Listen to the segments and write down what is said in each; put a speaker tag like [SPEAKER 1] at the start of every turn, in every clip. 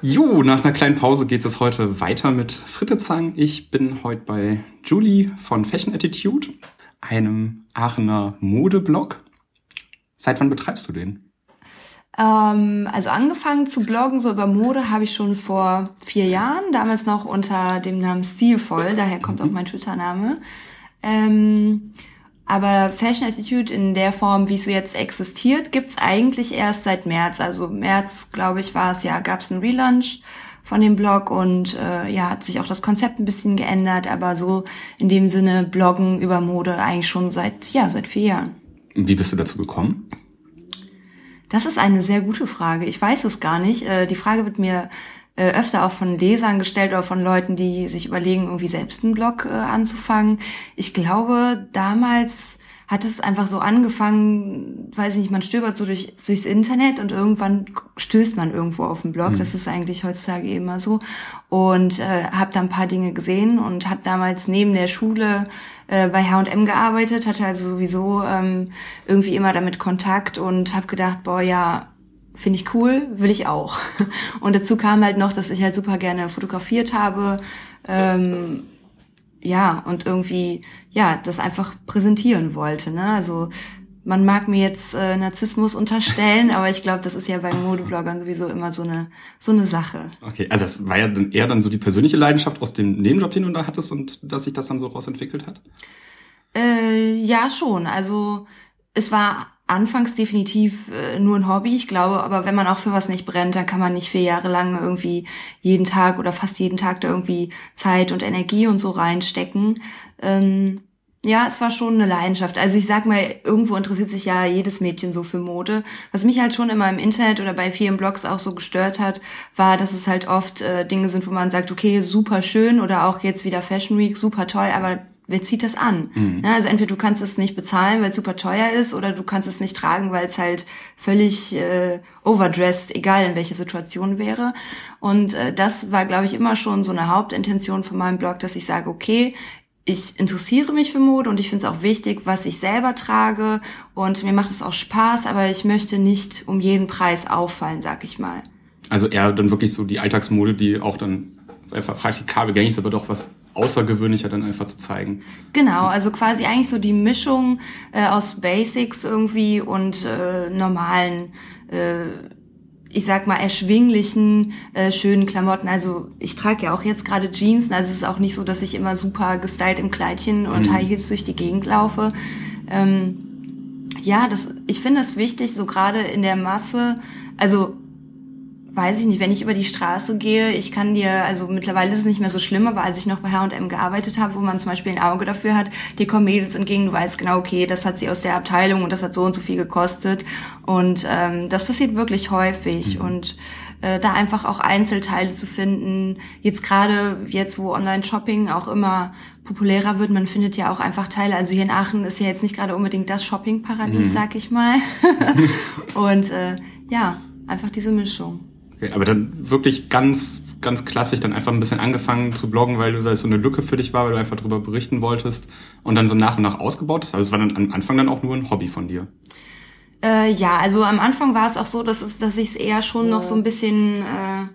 [SPEAKER 1] Jo, nach einer kleinen Pause geht es heute weiter mit Frittezang. Ich bin heute bei Julie von Fashion Attitude, einem Aachener Modeblog. Seit wann betreibst du den?
[SPEAKER 2] Ähm, also angefangen zu bloggen, so über Mode, habe ich schon vor vier Jahren, damals noch unter dem Namen Stilvoll, daher kommt mhm. auch mein Twitter-Name. Ähm, aber Fashion Attitude in der Form, wie es so jetzt existiert, gibt's eigentlich erst seit März. Also März, glaube ich, war es ja, gab's einen Relaunch von dem Blog und äh, ja, hat sich auch das Konzept ein bisschen geändert, aber so in dem Sinne Bloggen über Mode eigentlich schon seit, ja, seit vier Jahren.
[SPEAKER 1] Wie bist du dazu gekommen?
[SPEAKER 2] Das ist eine sehr gute Frage. Ich weiß es gar nicht. Äh, die Frage wird mir äh, öfter auch von Lesern gestellt oder von Leuten, die sich überlegen, irgendwie selbst einen Blog äh, anzufangen. Ich glaube, damals hat es einfach so angefangen, weiß ich nicht, man stöbert so durch, durchs Internet und irgendwann stößt man irgendwo auf den Blog. Mhm. Das ist eigentlich heutzutage immer so. Und äh, habe da ein paar Dinge gesehen und habe damals neben der Schule äh, bei H&M gearbeitet, hatte also sowieso ähm, irgendwie immer damit Kontakt und habe gedacht, boah, ja, finde ich cool, will ich auch. Und dazu kam halt noch, dass ich halt super gerne fotografiert habe, ähm, ja, und irgendwie, ja, das einfach präsentieren wollte, ne, also, man mag mir jetzt äh, Narzissmus unterstellen, aber ich glaube, das ist ja bei Modebloggern sowieso immer so eine so eine Sache.
[SPEAKER 1] Okay, also das war ja dann eher dann so die persönliche Leidenschaft aus dem Nebenjob, den du da hattest und dass sich das dann so rausentwickelt hat?
[SPEAKER 2] Äh, ja, schon. Also es war anfangs definitiv äh, nur ein Hobby, ich glaube, aber wenn man auch für was nicht brennt, dann kann man nicht vier Jahre lang irgendwie jeden Tag oder fast jeden Tag da irgendwie Zeit und Energie und so reinstecken. Ähm, ja, es war schon eine Leidenschaft. Also ich sag mal, irgendwo interessiert sich ja jedes Mädchen so für Mode. Was mich halt schon immer im Internet oder bei vielen Blogs auch so gestört hat, war, dass es halt oft äh, Dinge sind, wo man sagt, okay, super schön oder auch jetzt wieder Fashion Week, super toll, aber wer zieht das an? Mhm. Ja, also entweder du kannst es nicht bezahlen, weil es super teuer ist, oder du kannst es nicht tragen, weil es halt völlig äh, overdressed, egal in welcher Situation wäre. Und äh, das war, glaube ich, immer schon so eine Hauptintention von meinem Blog, dass ich sage, okay, ich interessiere mich für Mode und ich finde es auch wichtig, was ich selber trage und mir macht es auch Spaß, aber ich möchte nicht um jeden Preis auffallen, sag ich mal.
[SPEAKER 1] Also eher dann wirklich so die Alltagsmode, die auch dann einfach praktikabel gängig ist, aber doch was außergewöhnlicher dann einfach zu zeigen.
[SPEAKER 2] Genau, also quasi eigentlich so die Mischung äh, aus Basics irgendwie und äh, normalen, äh, ich sag mal, erschwinglichen, äh, schönen Klamotten. Also ich trage ja auch jetzt gerade Jeans, also es ist auch nicht so, dass ich immer super gestylt im Kleidchen und mhm. High Heels durch die Gegend laufe. Ähm, ja, das, ich finde es wichtig, so gerade in der Masse, also weiß ich nicht, wenn ich über die Straße gehe, ich kann dir, also mittlerweile ist es nicht mehr so schlimm, aber als ich noch bei H&M gearbeitet habe, wo man zum Beispiel ein Auge dafür hat, die kommen Mädels entgegen, du weißt genau, okay, das hat sie aus der Abteilung und das hat so und so viel gekostet und ähm, das passiert wirklich häufig mhm. und äh, da einfach auch Einzelteile zu finden, jetzt gerade jetzt, wo Online-Shopping auch immer populärer wird, man findet ja auch einfach Teile, also hier in Aachen ist ja jetzt nicht gerade unbedingt das Shopping-Paradies, mhm. sag ich mal und äh, ja, einfach diese Mischung.
[SPEAKER 1] Okay, aber dann wirklich ganz, ganz klassisch dann einfach ein bisschen angefangen zu bloggen, weil das so eine Lücke für dich war, weil du einfach darüber berichten wolltest und dann so nach und nach ausgebaut hast. Also es war dann am Anfang dann auch nur ein Hobby von dir.
[SPEAKER 2] Äh, ja, also am Anfang war es auch so, dass, es, dass ich es eher schon ja. noch so ein bisschen äh,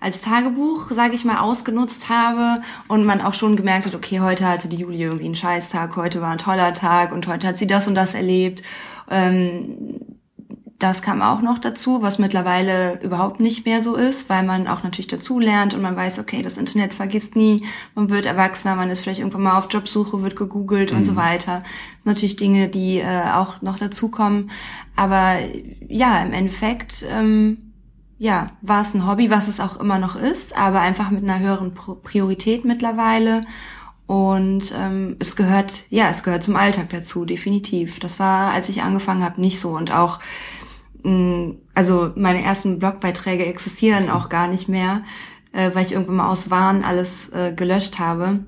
[SPEAKER 2] als Tagebuch, sage ich mal, ausgenutzt habe und man auch schon gemerkt hat, okay, heute hatte die Julie irgendwie einen Scheißtag, heute war ein toller Tag und heute hat sie das und das erlebt. Ähm, das kam auch noch dazu, was mittlerweile überhaupt nicht mehr so ist, weil man auch natürlich dazu lernt und man weiß, okay, das Internet vergisst nie, man wird erwachsener, man ist vielleicht irgendwann mal auf Jobsuche, wird gegoogelt mhm. und so mhm. weiter. Natürlich Dinge, die äh, auch noch dazukommen. Aber ja, im Endeffekt, ähm, ja, war es ein Hobby, was es auch immer noch ist, aber einfach mit einer höheren Priorität mittlerweile. Und ähm, es gehört, ja, es gehört zum Alltag dazu, definitiv. Das war, als ich angefangen habe, nicht so. Und auch also meine ersten Blogbeiträge existieren auch gar nicht mehr, äh, weil ich irgendwann mal aus Wahn alles äh, gelöscht habe,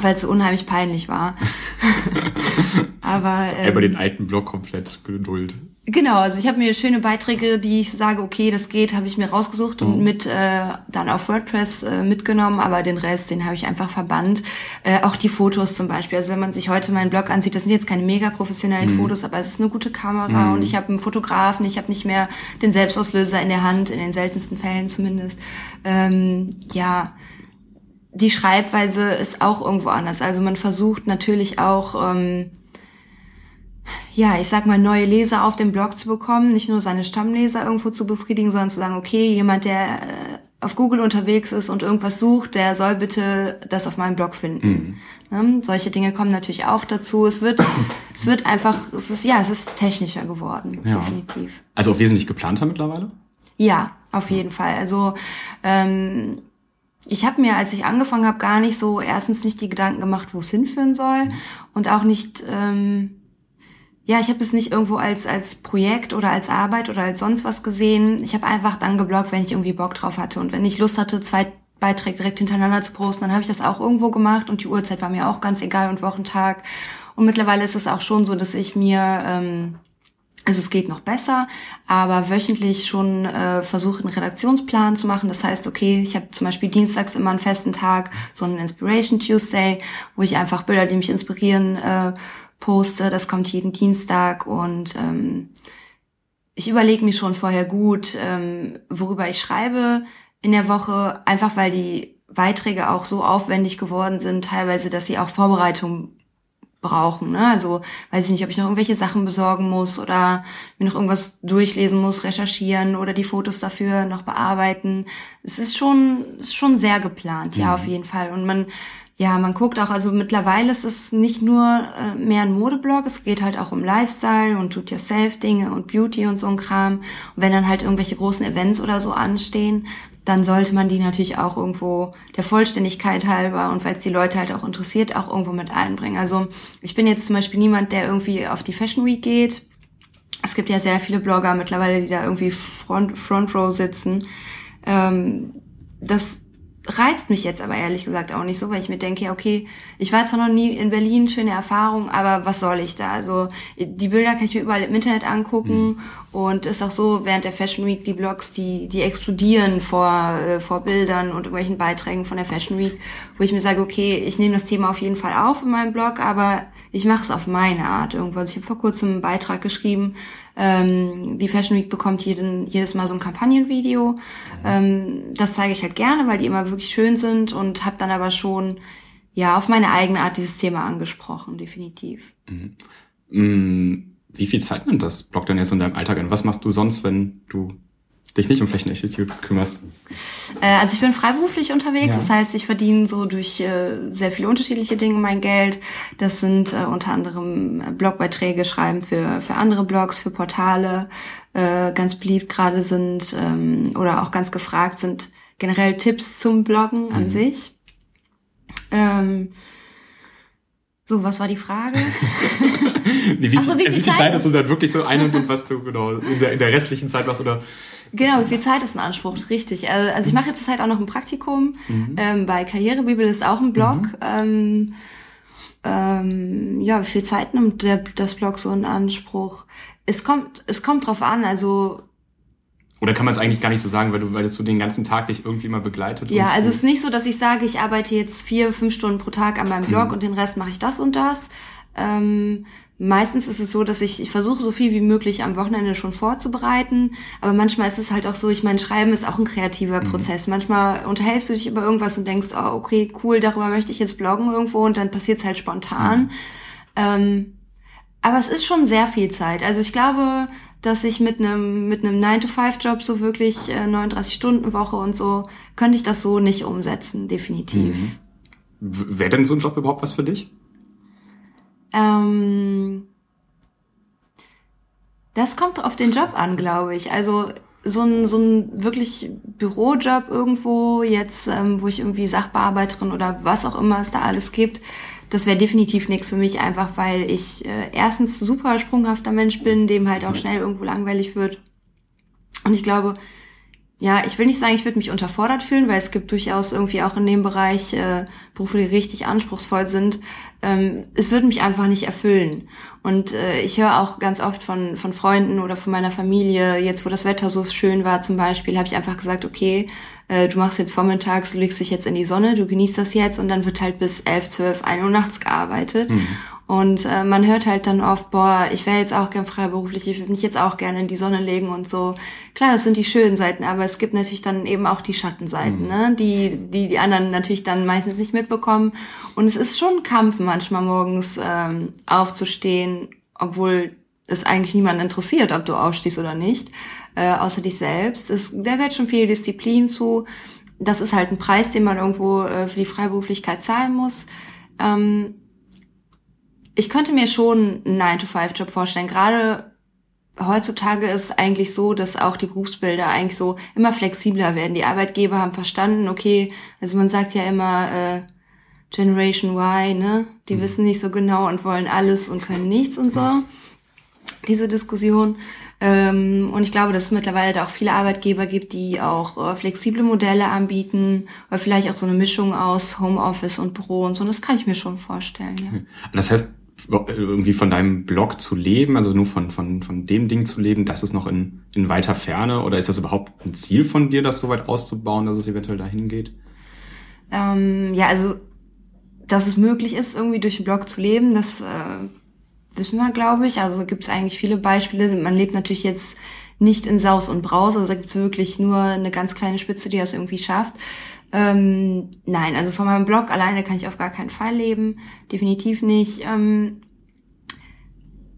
[SPEAKER 2] weil es so unheimlich peinlich war.
[SPEAKER 1] Aber ähm, über den alten Blog komplett geduld.
[SPEAKER 2] Genau, also ich habe mir schöne Beiträge, die ich sage, okay, das geht, habe ich mir rausgesucht und mhm. mit äh, dann auf WordPress äh, mitgenommen, aber den Rest, den habe ich einfach verbannt. Äh, auch die Fotos zum Beispiel. Also wenn man sich heute meinen Blog ansieht, das sind jetzt keine mega professionellen mhm. Fotos, aber es ist eine gute Kamera mhm. und ich habe einen Fotografen, ich habe nicht mehr den Selbstauslöser in der Hand, in den seltensten Fällen zumindest. Ähm, ja, die Schreibweise ist auch irgendwo anders. Also man versucht natürlich auch ähm, ja, ich sag mal, neue Leser auf dem Blog zu bekommen, nicht nur seine Stammleser irgendwo zu befriedigen, sondern zu sagen, okay, jemand, der äh, auf Google unterwegs ist und irgendwas sucht, der soll bitte das auf meinem Blog finden. Mhm. Ne? Solche Dinge kommen natürlich auch dazu. Es wird, es wird einfach, es ist, ja, es ist technischer geworden, ja. definitiv.
[SPEAKER 1] Also auch wesentlich geplanter mittlerweile?
[SPEAKER 2] Ja, auf jeden Fall. Also ähm, ich habe mir, als ich angefangen habe, gar nicht so erstens nicht die Gedanken gemacht, wo es hinführen soll mhm. und auch nicht ähm, ja, ich habe das nicht irgendwo als als Projekt oder als Arbeit oder als sonst was gesehen. Ich habe einfach dann gebloggt, wenn ich irgendwie Bock drauf hatte und wenn ich Lust hatte, zwei Beiträge direkt hintereinander zu posten, dann habe ich das auch irgendwo gemacht und die Uhrzeit war mir auch ganz egal und Wochentag. Und mittlerweile ist es auch schon so, dass ich mir ähm, also es geht noch besser, aber wöchentlich schon äh, versuche einen Redaktionsplan zu machen. Das heißt, okay, ich habe zum Beispiel dienstags immer einen festen Tag, so einen Inspiration Tuesday, wo ich einfach Bilder, die mich inspirieren, äh, poste. Das kommt jeden Dienstag und ähm, ich überlege mir schon vorher gut, ähm, worüber ich schreibe in der Woche, einfach weil die Beiträge auch so aufwendig geworden sind, teilweise, dass sie auch Vorbereitung brauchen. Ne? Also weiß ich nicht, ob ich noch irgendwelche Sachen besorgen muss oder mir noch irgendwas durchlesen muss, recherchieren oder die Fotos dafür noch bearbeiten. Es ist schon, ist schon sehr geplant, ja, mhm. auf jeden Fall. Und man ja, man guckt auch, also mittlerweile ist es nicht nur äh, mehr ein Modeblog, es geht halt auch um Lifestyle und Do-it-yourself-Dinge und Beauty und so ein Kram. Und wenn dann halt irgendwelche großen Events oder so anstehen, dann sollte man die natürlich auch irgendwo der Vollständigkeit halber und weil es die Leute halt auch interessiert, auch irgendwo mit einbringen. Also ich bin jetzt zum Beispiel niemand, der irgendwie auf die Fashion Week geht. Es gibt ja sehr viele Blogger mittlerweile, die da irgendwie Front, Front Row sitzen. Ähm, das reizt mich jetzt aber ehrlich gesagt auch nicht so, weil ich mir denke, ja, okay, ich war zwar noch nie in Berlin, schöne Erfahrung, aber was soll ich da? Also die Bilder kann ich mir überall im Internet angucken mhm. und ist auch so, während der Fashion Week die Blogs, die, die explodieren vor, äh, vor Bildern und irgendwelchen Beiträgen von der Fashion Week, wo ich mir sage, okay, ich nehme das Thema auf jeden Fall auf in meinem Blog, aber ich mache es auf meine Art irgendwo. Also ich habe vor kurzem einen Beitrag geschrieben, ähm, die Fashion Week bekommt jeden, jedes Mal so ein Kampagnenvideo. Ähm, das zeige ich halt gerne, weil die immer wirklich schön sind und habe dann aber schon ja auf meine eigene Art dieses Thema angesprochen, definitiv.
[SPEAKER 1] Mhm. Mm, wie viel Zeit nimmt das Blog denn jetzt in deinem Alltag an? Was machst du sonst, wenn du dich nicht um Fashion Institute kümmerst?
[SPEAKER 2] Äh, also ich bin freiberuflich unterwegs, ja. das heißt, ich verdiene so durch äh, sehr viele unterschiedliche Dinge mein Geld. Das sind äh, unter anderem Blogbeiträge schreiben für, für andere Blogs, für Portale. Äh, ganz beliebt gerade sind ähm, oder auch ganz gefragt sind generell Tipps zum Bloggen an mhm. sich. So, was war die Frage?
[SPEAKER 1] nee, wie, so, wie, viel, wie viel Zeit, Zeit hast du dann wirklich so ein und was du genau in der, in der restlichen Zeit was oder
[SPEAKER 2] Genau, wie viel Zeit ist ein Anspruch? Richtig. Also, also ich mache jetzt zurzeit auch noch ein Praktikum. Mhm. Ähm, bei Karrierebibel ist auch ein Blog. Mhm. Ähm, ähm, ja, wie viel Zeit nimmt der, das Blog so in Anspruch? Es kommt, es kommt drauf an. Also
[SPEAKER 1] oder kann man es eigentlich gar nicht so sagen, weil du, weil das so den ganzen Tag dich irgendwie mal begleitet?
[SPEAKER 2] Ja, also es ist nicht so, dass ich sage, ich arbeite jetzt vier, fünf Stunden pro Tag an meinem Blog mhm. und den Rest mache ich das und das. Ähm, Meistens ist es so, dass ich, ich versuche so viel wie möglich am Wochenende schon vorzubereiten, aber manchmal ist es halt auch so, ich meine, Schreiben ist auch ein kreativer mhm. Prozess. Manchmal unterhältst du dich über irgendwas und denkst, oh, okay, cool, darüber möchte ich jetzt bloggen irgendwo und dann passiert es halt spontan. Mhm. Ähm, aber es ist schon sehr viel Zeit. Also ich glaube, dass ich mit einem mit einem 9-to-5-Job so wirklich äh, 39-Stunden-Woche und so, könnte ich das so nicht umsetzen, definitiv. Mhm.
[SPEAKER 1] Wäre denn so ein Job überhaupt was für dich?
[SPEAKER 2] Ähm, das kommt auf den Job an, glaube ich. Also so ein, so ein wirklich Bürojob irgendwo, jetzt, ähm, wo ich irgendwie Sachbearbeiterin oder was auch immer es da alles gibt, das wäre definitiv nichts für mich, einfach weil ich äh, erstens super sprunghafter Mensch bin, dem halt auch schnell irgendwo langweilig wird. Und ich glaube, ja, ich will nicht sagen, ich würde mich unterfordert fühlen, weil es gibt durchaus irgendwie auch in dem Bereich äh, Berufe, die richtig anspruchsvoll sind. Ähm, es würde mich einfach nicht erfüllen. Und äh, ich höre auch ganz oft von, von Freunden oder von meiner Familie, jetzt wo das Wetter so schön war zum Beispiel, habe ich einfach gesagt, okay, äh, du machst jetzt vormittags, du legst dich jetzt in die Sonne, du genießt das jetzt und dann wird halt bis elf, zwölf, ein Uhr nachts gearbeitet. Mhm. Und äh, man hört halt dann oft, boah, ich wäre jetzt auch gern freiberuflich, ich würde mich jetzt auch gerne in die Sonne legen und so. Klar, das sind die schönen Seiten, aber es gibt natürlich dann eben auch die Schattenseiten, mhm. ne? die, die die anderen natürlich dann meistens nicht mitbekommen. Und es ist schon ein Kampf, manchmal morgens ähm, aufzustehen, obwohl es eigentlich niemanden interessiert, ob du aufstehst oder nicht, äh, außer dich selbst. Es, da gehört schon viel Disziplin zu. Das ist halt ein Preis, den man irgendwo äh, für die Freiberuflichkeit zahlen muss. Ähm, ich könnte mir schon einen 9-to-5-Job vorstellen. Gerade heutzutage ist eigentlich so, dass auch die Berufsbilder eigentlich so immer flexibler werden. Die Arbeitgeber haben verstanden, okay, also man sagt ja immer äh, Generation Y, ne? Die mhm. wissen nicht so genau und wollen alles und können nichts und so. Diese Diskussion. Ähm, und ich glaube, dass es mittlerweile da auch viele Arbeitgeber gibt, die auch äh, flexible Modelle anbieten oder vielleicht auch so eine Mischung aus Homeoffice und Büro und so. Und das kann ich mir schon vorstellen, ja.
[SPEAKER 1] Das heißt, irgendwie von deinem Blog zu leben, also nur von, von, von dem Ding zu leben, das ist noch in, in weiter Ferne oder ist das überhaupt ein Ziel von dir, das so weit auszubauen, dass es eventuell dahin geht?
[SPEAKER 2] Ähm, ja, also, dass es möglich ist, irgendwie durch den Blog zu leben, das äh, wissen wir, glaube ich. Also gibt es eigentlich viele Beispiele. Man lebt natürlich jetzt nicht in Saus und Braus, also da gibt es wirklich nur eine ganz kleine Spitze, die das irgendwie schafft. Ähm, nein, also von meinem Blog alleine kann ich auf gar keinen Fall leben. Definitiv nicht. Ähm,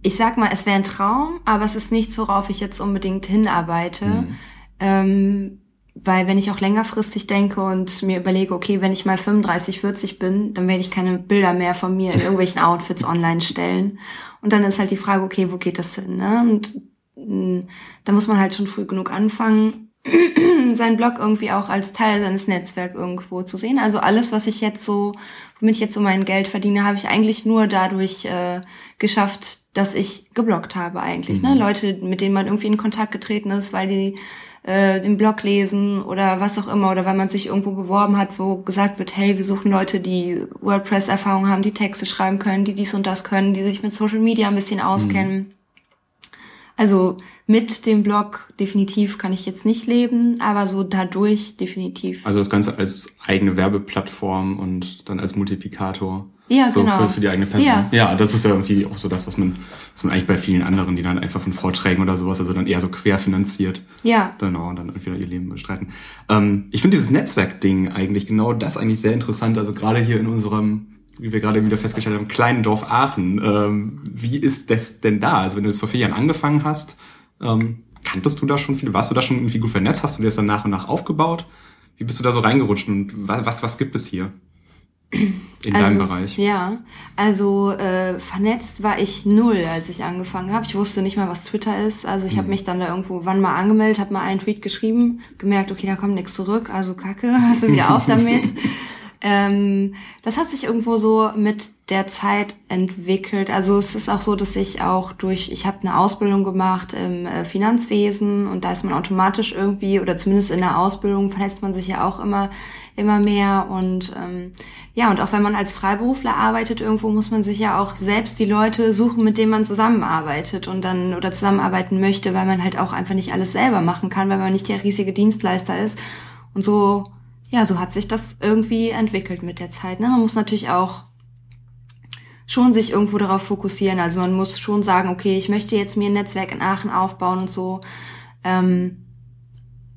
[SPEAKER 2] ich sag mal, es wäre ein Traum, aber es ist nichts, worauf ich jetzt unbedingt hinarbeite. Mhm. Ähm, weil wenn ich auch längerfristig denke und mir überlege, okay, wenn ich mal 35, 40 bin, dann werde ich keine Bilder mehr von mir in irgendwelchen Outfits online stellen. Und dann ist halt die Frage, okay, wo geht das hin? Ne? Und mh, mm, da muss man halt schon früh genug anfangen seinen Blog irgendwie auch als Teil seines Netzwerks irgendwo zu sehen. Also alles, was ich jetzt so, womit ich jetzt so mein Geld verdiene, habe ich eigentlich nur dadurch äh, geschafft, dass ich geblockt habe eigentlich. Ne? Mhm. Ne? Leute, mit denen man irgendwie in Kontakt getreten ist, weil die äh, den Blog lesen oder was auch immer oder weil man sich irgendwo beworben hat, wo gesagt wird, hey, wir suchen Leute, die WordPress-Erfahrung haben, die Texte schreiben können, die dies und das können, die sich mit Social Media ein bisschen auskennen. Mhm. Also mit dem Blog definitiv kann ich jetzt nicht leben, aber so dadurch definitiv.
[SPEAKER 1] Also das Ganze als eigene Werbeplattform und dann als Multiplikator.
[SPEAKER 2] Ja,
[SPEAKER 1] so
[SPEAKER 2] genau.
[SPEAKER 1] Für, für die eigene Person. Ja. ja, das ist ja irgendwie auch so das, was man, was man eigentlich bei vielen anderen, die dann einfach von Vorträgen oder sowas, also dann eher so querfinanziert.
[SPEAKER 2] Ja.
[SPEAKER 1] Genau, und dann irgendwie ihr Leben bestreiten. Ähm, ich finde dieses Netzwerkding eigentlich genau das eigentlich sehr interessant. Also gerade hier in unserem wie wir gerade wieder festgestellt haben, kleinen Dorf Aachen. Ähm, wie ist das denn da? Also wenn du jetzt vor vier Jahren angefangen hast, ähm, kanntest du da schon viele? Warst du da schon irgendwie gut vernetzt? Hast du dir das dann nach und nach aufgebaut? Wie bist du da so reingerutscht und was, was gibt es hier? In
[SPEAKER 2] also,
[SPEAKER 1] deinem Bereich.
[SPEAKER 2] Ja, also äh, vernetzt war ich null, als ich angefangen habe. Ich wusste nicht mal, was Twitter ist. Also ich hm. habe mich dann da irgendwo wann mal angemeldet, habe mal einen Tweet geschrieben, gemerkt, okay, da kommt nichts zurück, also kacke, hast du wieder auf damit. Ähm, das hat sich irgendwo so mit der Zeit entwickelt. Also es ist auch so, dass ich auch durch, ich habe eine Ausbildung gemacht im äh, Finanzwesen und da ist man automatisch irgendwie, oder zumindest in der Ausbildung vernetzt man sich ja auch immer, immer mehr. Und ähm, ja, und auch wenn man als Freiberufler arbeitet, irgendwo muss man sich ja auch selbst die Leute suchen, mit denen man zusammenarbeitet und dann oder zusammenarbeiten möchte, weil man halt auch einfach nicht alles selber machen kann, weil man nicht der riesige Dienstleister ist. Und so ja, so hat sich das irgendwie entwickelt mit der Zeit. Ne? Man muss natürlich auch schon sich irgendwo darauf fokussieren. Also man muss schon sagen, okay, ich möchte jetzt mir ein Netzwerk in Aachen aufbauen und so. Ähm,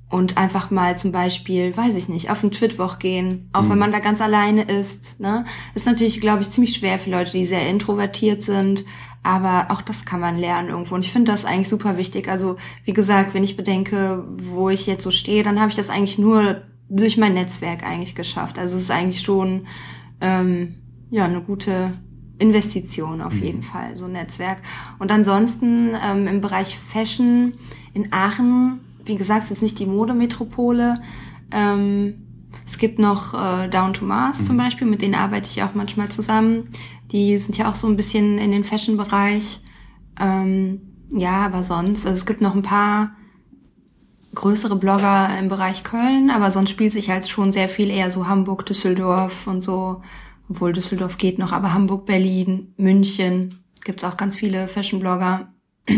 [SPEAKER 2] und einfach mal zum Beispiel, weiß ich nicht, auf einen Twitwoch gehen, auch mhm. wenn man da ganz alleine ist. Ne? Ist natürlich, glaube ich, ziemlich schwer für Leute, die sehr introvertiert sind. Aber auch das kann man lernen irgendwo. Und ich finde das eigentlich super wichtig. Also, wie gesagt, wenn ich bedenke, wo ich jetzt so stehe, dann habe ich das eigentlich nur durch mein Netzwerk eigentlich geschafft. Also es ist eigentlich schon ähm, ja eine gute Investition auf mhm. jeden Fall, so ein Netzwerk. Und ansonsten ähm, im Bereich Fashion in Aachen, wie gesagt, es ist nicht die Modemetropole. Ähm, es gibt noch äh, Down to Mars mhm. zum Beispiel, mit denen arbeite ich auch manchmal zusammen. Die sind ja auch so ein bisschen in den Fashion-Bereich. Ähm, ja, aber sonst, also es gibt noch ein paar größere Blogger im Bereich Köln, aber sonst spielt sich halt schon sehr viel eher so Hamburg, Düsseldorf und so. Obwohl Düsseldorf geht noch, aber Hamburg, Berlin, München gibt's auch ganz viele Fashion-Blogger.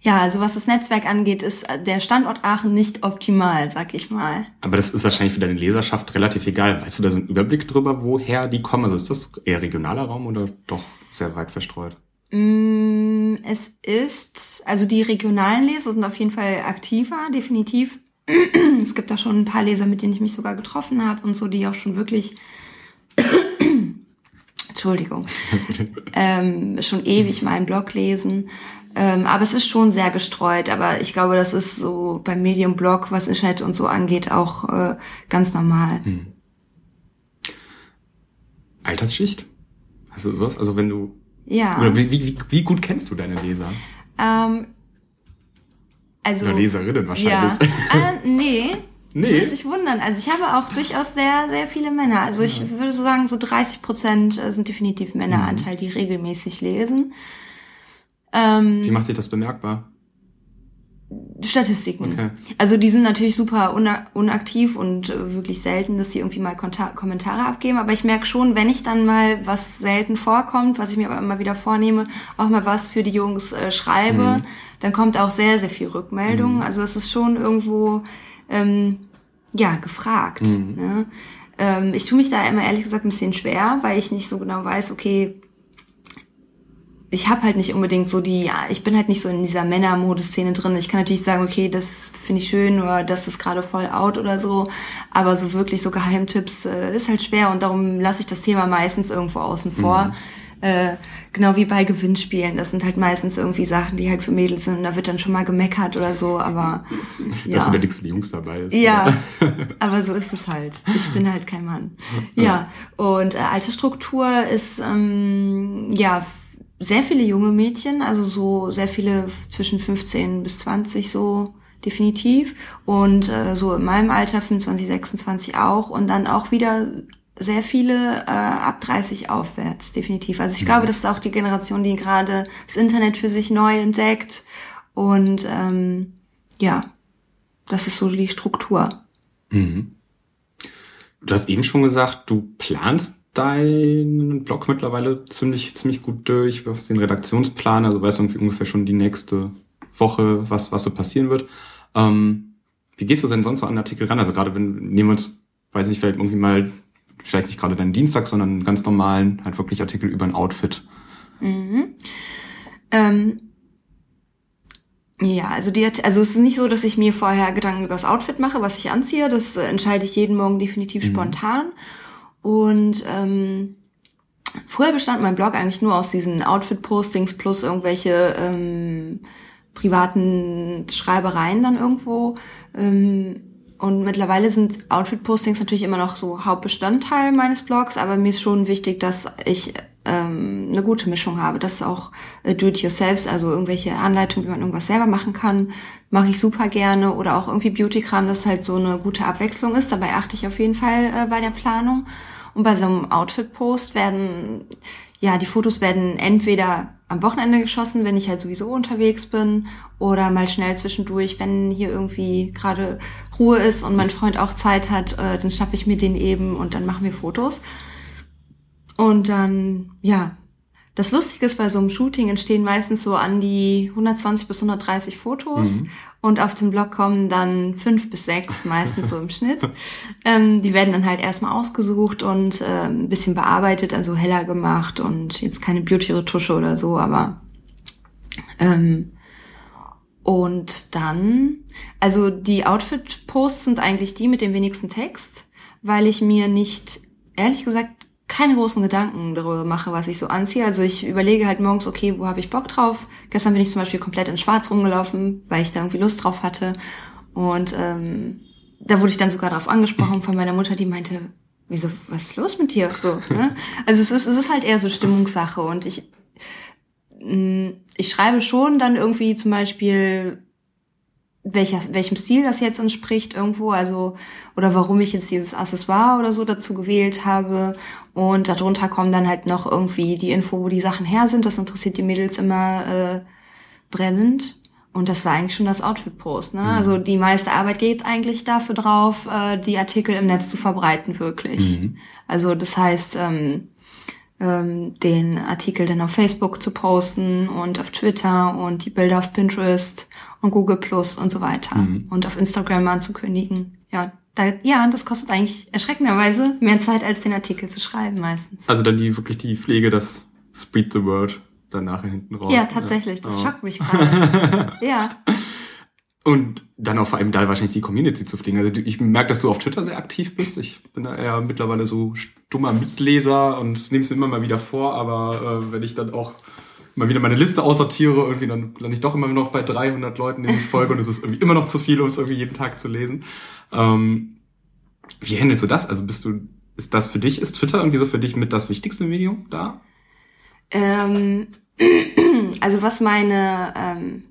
[SPEAKER 2] Ja, also was das Netzwerk angeht, ist der Standort Aachen nicht optimal, sag ich mal.
[SPEAKER 1] Aber das ist wahrscheinlich für deine Leserschaft relativ egal. Weißt du da so einen Überblick drüber, woher die kommen? Also ist das eher regionaler Raum oder doch sehr weit verstreut?
[SPEAKER 2] Es ist, also die regionalen Leser sind auf jeden Fall aktiver, definitiv. Es gibt da schon ein paar Leser, mit denen ich mich sogar getroffen habe und so, die auch schon wirklich Entschuldigung, ähm, schon ewig meinen Blog lesen. Ähm, aber es ist schon sehr gestreut. Aber ich glaube, das ist so beim Medium-Blog, was Internet und so angeht, auch äh, ganz normal. Hm.
[SPEAKER 1] Altersschicht? Hast du sowas? Also wenn du...
[SPEAKER 2] Ja.
[SPEAKER 1] Oder wie, wie, wie gut kennst du deine Leser?
[SPEAKER 2] Ähm, also...
[SPEAKER 1] Oder Leserinnen wahrscheinlich.
[SPEAKER 2] Ja. Äh, nee.
[SPEAKER 1] Nee.
[SPEAKER 2] Du dich wundern. Also ich habe auch durchaus sehr, sehr viele Männer. Also ich ja. würde so sagen, so 30 Prozent äh, sind definitiv Männeranteil, mhm. die regelmäßig lesen.
[SPEAKER 1] Ähm, Wie macht sich das bemerkbar?
[SPEAKER 2] Statistiken.
[SPEAKER 1] Okay.
[SPEAKER 2] Also die sind natürlich super unaktiv und äh, wirklich selten, dass sie irgendwie mal Kommentare abgeben. Aber ich merke schon, wenn ich dann mal was selten vorkommt, was ich mir aber immer wieder vornehme, auch mal was für die Jungs äh, schreibe, mhm. dann kommt auch sehr, sehr viel Rückmeldung. Mhm. Also es ist schon irgendwo ähm, ja gefragt. Mhm. Ne? Ähm, ich tue mich da immer ehrlich gesagt ein bisschen schwer, weil ich nicht so genau weiß, okay, ich habe halt nicht unbedingt so die, ich bin halt nicht so in dieser Männermodeszene drin. Ich kann natürlich sagen, okay, das finde ich schön oder das ist gerade voll out oder so, aber so wirklich so Geheimtipps äh, ist halt schwer und darum lasse ich das Thema meistens irgendwo außen vor. Mhm. Äh, genau wie bei Gewinnspielen. Das sind halt meistens irgendwie Sachen, die halt für Mädels sind. Da wird dann schon mal gemeckert oder so, aber
[SPEAKER 1] ja. Dass nichts für die Jungs dabei ist.
[SPEAKER 2] Ja, aber so ist es halt. Ich bin halt kein Mann. Ja, und äh, Altersstruktur ist ähm, ja sehr viele junge Mädchen, also so sehr viele zwischen 15 bis 20 so definitiv und äh, so in meinem Alter 25, 26 auch und dann auch wieder sehr viele äh, ab 30 aufwärts definitiv. Also ich mhm. glaube, das ist auch die Generation, die gerade das Internet für sich neu entdeckt und ähm, ja, das ist so die Struktur.
[SPEAKER 1] Mhm. Du hast eben schon gesagt, du planst deinen Blog mittlerweile ziemlich, ziemlich gut durch. Du hast den Redaktionsplan, also weißt du irgendwie ungefähr schon die nächste Woche, was, was so passieren wird. Ähm, wie gehst du denn sonst so an Artikel ran? Also gerade wenn, uns, weiß ich, vielleicht irgendwie mal, vielleicht nicht gerade deinen Dienstag, sondern einen ganz normalen, halt wirklich Artikel über ein Outfit.
[SPEAKER 2] Mhm. Ähm, ja, also die, also es ist nicht so, dass ich mir vorher Gedanken über das Outfit mache, was ich anziehe. Das äh, entscheide ich jeden Morgen definitiv mhm. spontan. Und ähm, früher bestand mein Blog eigentlich nur aus diesen Outfit-Postings plus irgendwelche ähm, privaten Schreibereien dann irgendwo. Ähm, und mittlerweile sind Outfit-Postings natürlich immer noch so Hauptbestandteil meines Blogs, aber mir ist schon wichtig, dass ich ähm, eine gute Mischung habe, dass auch äh, Do-it-yourself, also irgendwelche Anleitungen, wie man irgendwas selber machen kann, mache ich super gerne oder auch irgendwie Beauty-Kram, das halt so eine gute Abwechslung ist. Dabei achte ich auf jeden Fall äh, bei der Planung. Und bei so einem Outfit-Post werden, ja, die Fotos werden entweder am Wochenende geschossen, wenn ich halt sowieso unterwegs bin, oder mal schnell zwischendurch, wenn hier irgendwie gerade Ruhe ist und mein Freund auch Zeit hat, äh, dann schnappe ich mir den eben und dann machen wir Fotos. Und dann, ja, das Lustige ist, bei so einem Shooting entstehen meistens so an die 120 bis 130 Fotos mhm. und auf dem Blog kommen dann fünf bis sechs, meistens so im Schnitt. Ähm, die werden dann halt erstmal ausgesucht und äh, ein bisschen bearbeitet, also heller gemacht und jetzt keine Beauty-Retusche oder so, aber ähm, und dann, also die Outfit-Posts sind eigentlich die mit dem wenigsten Text, weil ich mir nicht, ehrlich gesagt, keine großen Gedanken darüber mache, was ich so anziehe. Also ich überlege halt morgens, okay, wo habe ich Bock drauf? Gestern bin ich zum Beispiel komplett in Schwarz rumgelaufen, weil ich da irgendwie Lust drauf hatte. Und ähm, da wurde ich dann sogar darauf angesprochen von meiner Mutter, die meinte, wieso, was ist los mit dir? So, ne? Also es ist, es ist halt eher so Stimmungssache und ich, mm, ich schreibe schon dann irgendwie zum Beispiel welcher, welchem Stil das jetzt entspricht irgendwo, also oder warum ich jetzt dieses Accessoire oder so dazu gewählt habe. Und darunter kommen dann halt noch irgendwie die Info, wo die Sachen her sind. Das interessiert die Mädels immer äh, brennend. und das war eigentlich schon das Outfit-Post. Ne? Mhm. Also die meiste Arbeit geht eigentlich dafür drauf, äh, die Artikel im Netz zu verbreiten, wirklich. Mhm. Also das heißt, ähm, ähm, den Artikel dann auf Facebook zu posten und auf Twitter und die Bilder auf Pinterest und Google Plus und so weiter mhm. und auf Instagram anzukündigen. Ja, da, ja, das kostet eigentlich erschreckenderweise mehr Zeit, als den Artikel zu schreiben meistens.
[SPEAKER 1] Also dann die wirklich die Pflege, das Spread the Word dann nachher hinten raus.
[SPEAKER 2] Ja, tatsächlich. Das oh. schockt mich gerade. ja.
[SPEAKER 1] Und dann auch vor allem da wahrscheinlich die Community zu pflegen. Also ich merke, dass du auf Twitter sehr aktiv bist. Ich bin da eher mittlerweile so stummer Mitleser und nehme es mir immer mal wieder vor. Aber äh, wenn ich dann auch mal wieder meine Liste aussortiere, irgendwie dann lande ich doch immer noch bei 300 Leuten, denen ich folge und es ist irgendwie immer noch zu viel, um es irgendwie jeden Tag zu lesen. Ähm, wie handelst du das? Also bist du, ist das für dich, ist Twitter irgendwie so für dich mit das wichtigste Medium da?
[SPEAKER 2] Ähm, also was meine, ähm,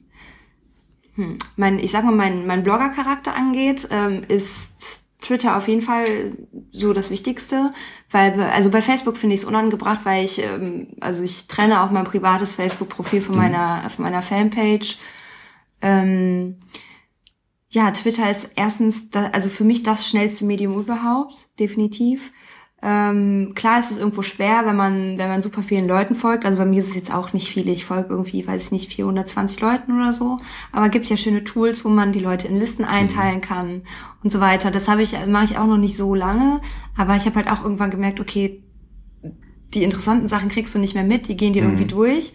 [SPEAKER 2] hm, mein, ich sag mal, mein, mein Blogger-Charakter angeht, ähm, ist Twitter auf jeden Fall so das Wichtigste, weil also bei Facebook finde ich es unangebracht, weil ich ähm, also ich trenne auch mein privates Facebook-Profil von mhm. meiner von meiner Fanpage. Ähm, ja, Twitter ist erstens, da, also für mich das schnellste Medium überhaupt, definitiv. Ähm, klar ist es irgendwo schwer, wenn man, wenn man super vielen Leuten folgt. Also bei mir ist es jetzt auch nicht viel. Ich folge irgendwie, weiß ich nicht, 420 Leuten oder so. Aber gibt ja schöne Tools, wo man die Leute in Listen einteilen mhm. kann und so weiter. Das habe ich, mache ich auch noch nicht so lange. Aber ich habe halt auch irgendwann gemerkt, okay, die interessanten Sachen kriegst du nicht mehr mit, die gehen dir mhm. irgendwie durch.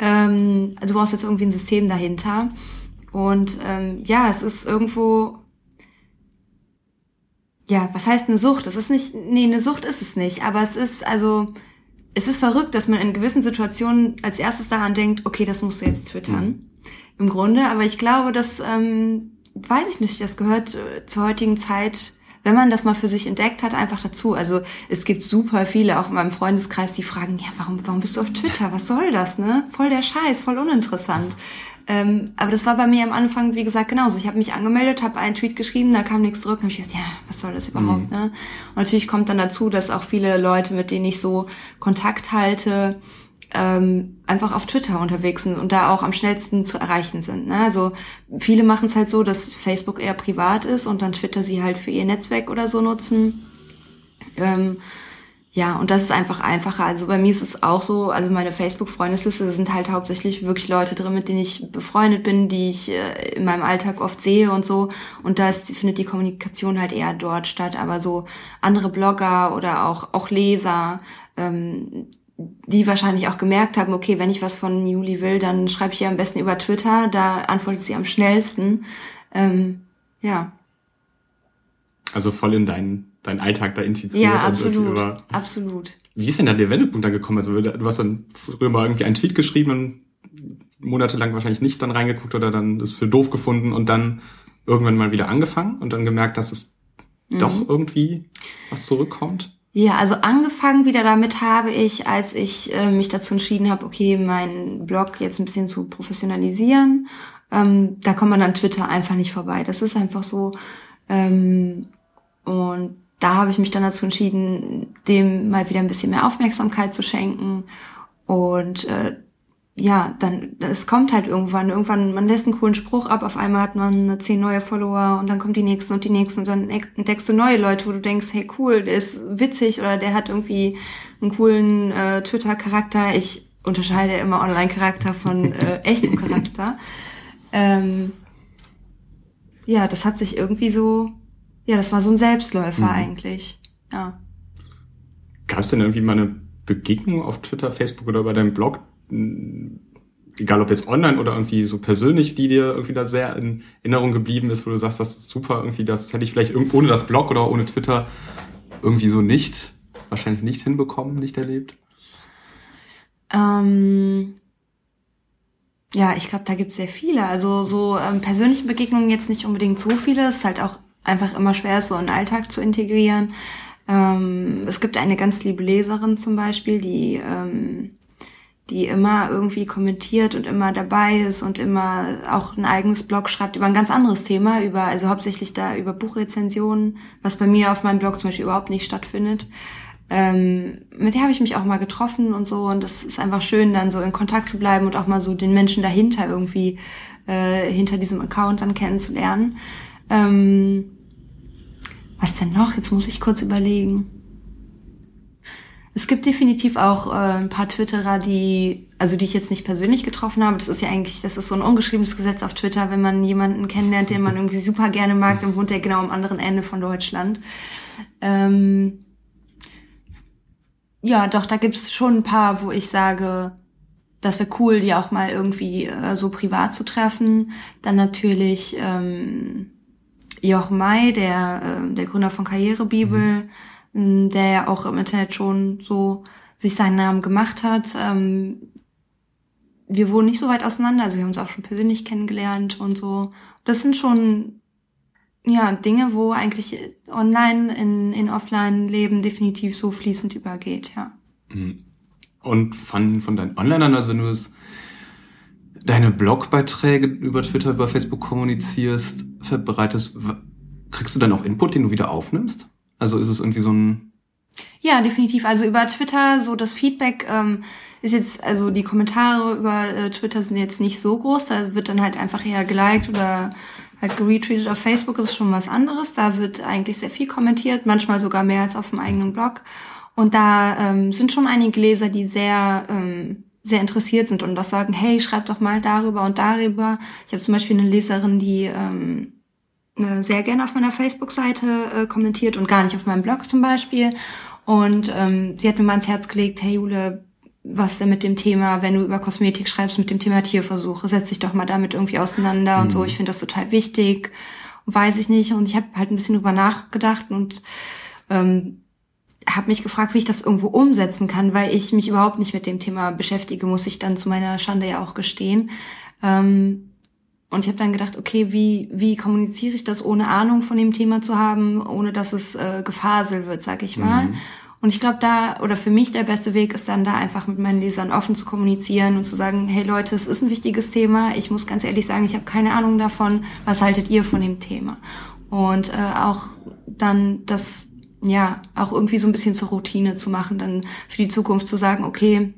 [SPEAKER 2] Ähm, also du brauchst jetzt irgendwie ein System dahinter. Und ähm, ja, es ist irgendwo ja, was heißt eine Sucht? Das ist nicht, nee, eine Sucht ist es nicht, aber es ist, also, es ist verrückt, dass man in gewissen Situationen als erstes daran denkt, okay, das musst du jetzt twittern. Mhm. Im Grunde, aber ich glaube, dass, ähm, weiß ich nicht, das gehört äh, zur heutigen Zeit, wenn man das mal für sich entdeckt hat, einfach dazu. Also es gibt super viele, auch in meinem Freundeskreis, die fragen, ja, warum, warum bist du auf Twitter? Was soll das, ne? Voll der Scheiß, voll uninteressant. Ähm, aber das war bei mir am Anfang, wie gesagt, genauso. Ich habe mich angemeldet, habe einen Tweet geschrieben, da kam nichts zurück. Dann habe ich gedacht, ja, was soll das überhaupt? Mhm. Ne? Und natürlich kommt dann dazu, dass auch viele Leute, mit denen ich so Kontakt halte, ähm, einfach auf Twitter unterwegs sind und da auch am schnellsten zu erreichen sind. Ne? Also viele machen es halt so, dass Facebook eher privat ist und dann Twitter sie halt für ihr Netzwerk oder so nutzen. Ähm, ja, und das ist einfach einfacher. Also bei mir ist es auch so, also meine Facebook-Freundesliste sind halt hauptsächlich wirklich Leute drin, mit denen ich befreundet bin, die ich äh, in meinem Alltag oft sehe und so. Und da findet die Kommunikation halt eher dort statt. Aber so andere Blogger oder auch, auch Leser, ähm, die wahrscheinlich auch gemerkt haben, okay, wenn ich was von Juli will, dann schreibe ich ihr am besten über Twitter, da antwortet sie am schnellsten. Ähm, ja.
[SPEAKER 1] Also voll in deinen deinen Alltag da integriert.
[SPEAKER 2] Ja, absolut. absolut.
[SPEAKER 1] Wie ist denn da der Wendepunkt dann gekommen? Also du hast dann früher mal irgendwie einen Tweet geschrieben und monatelang wahrscheinlich nicht dann reingeguckt oder dann das für doof gefunden und dann irgendwann mal wieder angefangen und dann gemerkt, dass es mhm. doch irgendwie was zurückkommt?
[SPEAKER 2] Ja, also angefangen wieder damit habe ich, als ich äh, mich dazu entschieden habe, okay, meinen Blog jetzt ein bisschen zu professionalisieren. Ähm, da kommt man an Twitter einfach nicht vorbei. Das ist einfach so. Ähm, und da habe ich mich dann dazu entschieden, dem mal wieder ein bisschen mehr Aufmerksamkeit zu schenken. Und äh, ja, dann, es kommt halt irgendwann, irgendwann, man lässt einen coolen Spruch ab, auf einmal hat man zehn neue Follower und dann kommen die nächsten und die nächsten und dann entdeckst du neue Leute, wo du denkst, hey cool, der ist witzig oder der hat irgendwie einen coolen äh, Twitter-Charakter. Ich unterscheide immer Online-Charakter von äh, echtem Charakter. Ähm, ja, das hat sich irgendwie so ja, das war so ein Selbstläufer mhm. eigentlich. Ja.
[SPEAKER 1] Gab es denn irgendwie mal eine Begegnung auf Twitter, Facebook oder bei deinem Blog, egal ob jetzt online oder irgendwie so persönlich, die dir irgendwie da sehr in Erinnerung geblieben ist, wo du sagst, das ist super, irgendwie, das hätte ich vielleicht ohne das Blog oder ohne Twitter irgendwie so nicht, wahrscheinlich nicht hinbekommen, nicht erlebt?
[SPEAKER 2] Ähm, ja, ich glaube, da gibt es sehr viele. Also so ähm, persönliche Begegnungen jetzt nicht unbedingt so viele. Es ist halt auch einfach immer schwer ist, so in den Alltag zu integrieren. Ähm, es gibt eine ganz liebe Leserin zum Beispiel, die, ähm, die immer irgendwie kommentiert und immer dabei ist und immer auch ein eigenes Blog schreibt über ein ganz anderes Thema, über, also hauptsächlich da über Buchrezensionen, was bei mir auf meinem Blog zum Beispiel überhaupt nicht stattfindet. ähm, mit der habe ich mich auch mal getroffen und so und das ist einfach schön, dann so in Kontakt zu bleiben und auch mal so den Menschen dahinter irgendwie äh, hinter diesem Account dann kennenzulernen. Ähm, was denn noch? Jetzt muss ich kurz überlegen. Es gibt definitiv auch äh, ein paar Twitterer, die, also die ich jetzt nicht persönlich getroffen habe. Das ist ja eigentlich, das ist so ein ungeschriebenes Gesetz auf Twitter. Wenn man jemanden kennenlernt, den man irgendwie super gerne mag, dann wohnt er genau am anderen Ende von Deutschland. Ähm, ja, doch, da gibt's schon ein paar, wo ich sage, das wäre cool, die auch mal irgendwie äh, so privat zu treffen. Dann natürlich ähm, Joch May, der, äh, der Gründer von Karrierebibel. Mhm der ja auch im Internet schon so sich seinen Namen gemacht hat. Ähm, wir wohnen nicht so weit auseinander, also wir haben uns auch schon persönlich kennengelernt und so. Das sind schon ja Dinge, wo eigentlich online in, in Offline-Leben definitiv so fließend übergeht, ja.
[SPEAKER 1] Mhm. Und von, von deinen Onlinern, also wenn du es deine Blogbeiträge über Twitter, über Facebook kommunizierst, verbreitest, kriegst du dann auch Input, den du wieder aufnimmst? Also ist es irgendwie so ein.
[SPEAKER 2] Ja, definitiv. Also über Twitter, so das Feedback ähm, ist jetzt, also die Kommentare über äh, Twitter sind jetzt nicht so groß. Da wird dann halt einfach eher geliked oder halt geretweetet. Auf Facebook ist schon was anderes. Da wird eigentlich sehr viel kommentiert, manchmal sogar mehr als auf dem eigenen Blog. Und da ähm, sind schon einige Leser, die sehr ähm, sehr interessiert sind und das sagen, hey, schreib doch mal darüber und darüber. Ich habe zum Beispiel eine Leserin, die ähm, äh, sehr gerne auf meiner Facebook-Seite äh, kommentiert und gar nicht auf meinem Blog zum Beispiel. Und ähm, sie hat mir mal ins Herz gelegt, hey Jule, was denn mit dem Thema, wenn du über Kosmetik schreibst, mit dem Thema Tierversuche, setz dich doch mal damit irgendwie auseinander mhm. und so. Mhm. Ich finde das total wichtig. Weiß ich nicht. Und ich habe halt ein bisschen drüber nachgedacht und ähm, habe mich gefragt, wie ich das irgendwo umsetzen kann, weil ich mich überhaupt nicht mit dem Thema beschäftige, muss ich dann zu meiner Schande ja auch gestehen. Ähm, und ich habe dann gedacht, okay, wie, wie kommuniziere ich das, ohne Ahnung von dem Thema zu haben, ohne dass es äh, Gefasel wird, sag ich mal. Mhm. Und ich glaube, da, oder für mich der beste Weg ist dann da einfach mit meinen Lesern offen zu kommunizieren und zu sagen, hey Leute, es ist ein wichtiges Thema. Ich muss ganz ehrlich sagen, ich habe keine Ahnung davon. Was haltet ihr von dem Thema? Und äh, auch dann das, ja, auch irgendwie so ein bisschen zur Routine zu machen, dann für die Zukunft zu sagen, okay,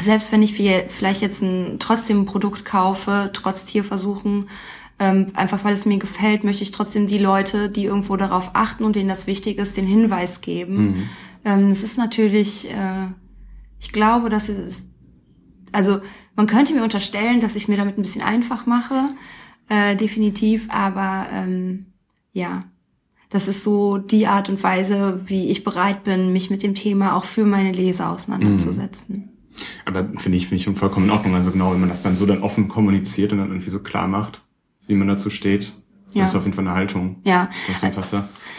[SPEAKER 2] selbst wenn ich vielleicht jetzt ein, trotzdem ein Produkt kaufe, trotz Tierversuchen, ähm, einfach weil es mir gefällt, möchte ich trotzdem die Leute, die irgendwo darauf achten und denen das wichtig ist, den Hinweis geben. Mhm. Ähm, es ist natürlich, äh, ich glaube, dass es, also man könnte mir unterstellen, dass ich mir damit ein bisschen einfach mache, äh, definitiv, aber ähm, ja, das ist so die Art und Weise, wie ich bereit bin, mich mit dem Thema auch für meine Leser auseinanderzusetzen. Mhm.
[SPEAKER 1] Aber finde ich, finde ich schon vollkommen in Ordnung. Also genau, wenn man das dann so dann offen kommuniziert und dann irgendwie so klar macht, wie man dazu steht. Ja. Das ist auf jeden Fall eine Haltung.
[SPEAKER 2] Ja.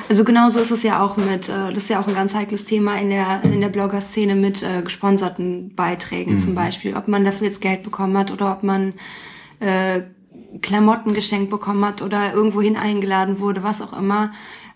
[SPEAKER 2] Also genauso ist es ja auch mit, äh, das ist ja auch ein ganz heikles Thema in der, in der Blogger-Szene mit äh, gesponserten Beiträgen mhm. zum Beispiel. Ob man dafür jetzt Geld bekommen hat oder ob man äh, Klamotten geschenkt bekommen hat oder irgendwohin eingeladen wurde, was auch immer.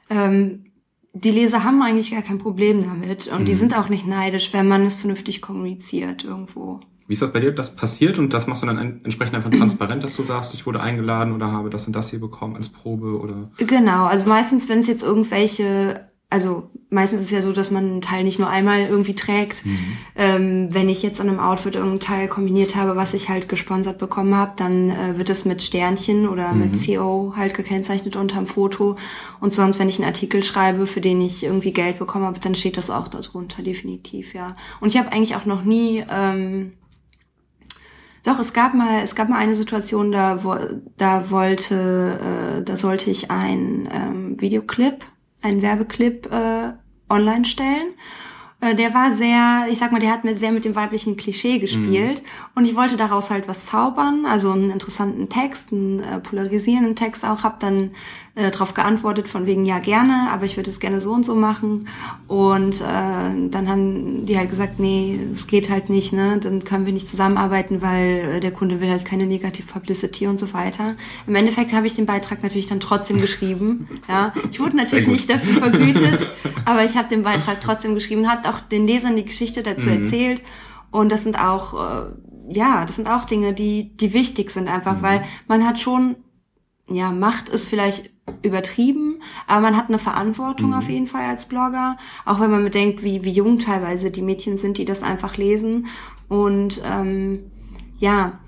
[SPEAKER 2] Ähm, die Leser haben eigentlich gar kein Problem damit und mhm. die sind auch nicht neidisch, wenn man es vernünftig kommuniziert irgendwo.
[SPEAKER 1] Wie ist das bei dir? Das passiert und das machst du dann entsprechend einfach transparent, dass du sagst, ich wurde eingeladen oder habe das und das hier bekommen als Probe oder?
[SPEAKER 2] Genau, also meistens, wenn es jetzt irgendwelche also meistens ist es ja so, dass man einen Teil nicht nur einmal irgendwie trägt. Mhm. Ähm, wenn ich jetzt an einem Outfit irgendeinen Teil kombiniert habe, was ich halt gesponsert bekommen habe, dann äh, wird es mit Sternchen oder mhm. mit CO halt gekennzeichnet unterm Foto. Und sonst, wenn ich einen Artikel schreibe, für den ich irgendwie Geld bekommen habe, dann steht das auch darunter, definitiv, ja. Und ich habe eigentlich auch noch nie... Ähm, doch, es gab mal, es gab mal eine Situation, da, wo, da wollte, äh, da sollte ich ein ähm, Videoclip einen Werbeclip äh, online stellen. Äh, der war sehr, ich sag mal, der hat mit, sehr mit dem weiblichen Klischee gespielt. Mhm. Und ich wollte daraus halt was zaubern, also einen interessanten Text, einen äh, polarisierenden Text auch, hab dann äh, darauf geantwortet von wegen ja gerne, aber ich würde es gerne so und so machen. Und äh, dann haben die halt gesagt, nee, es geht halt nicht, ne? Dann können wir nicht zusammenarbeiten, weil äh, der Kunde will halt keine Negative Publicity und so weiter. Im Endeffekt habe ich den Beitrag natürlich dann trotzdem geschrieben. Ja, ich wurde natürlich nicht dafür vergütet, aber ich habe den Beitrag trotzdem geschrieben, habe auch den Lesern die Geschichte dazu mhm. erzählt. Und das sind auch, äh, ja, das sind auch Dinge, die, die wichtig sind einfach, mhm. weil man hat schon ja, Macht ist vielleicht übertrieben, aber man hat eine Verantwortung mhm. auf jeden Fall als Blogger, auch wenn man bedenkt, wie, wie jung teilweise die Mädchen sind, die das einfach lesen. Und ähm, ja,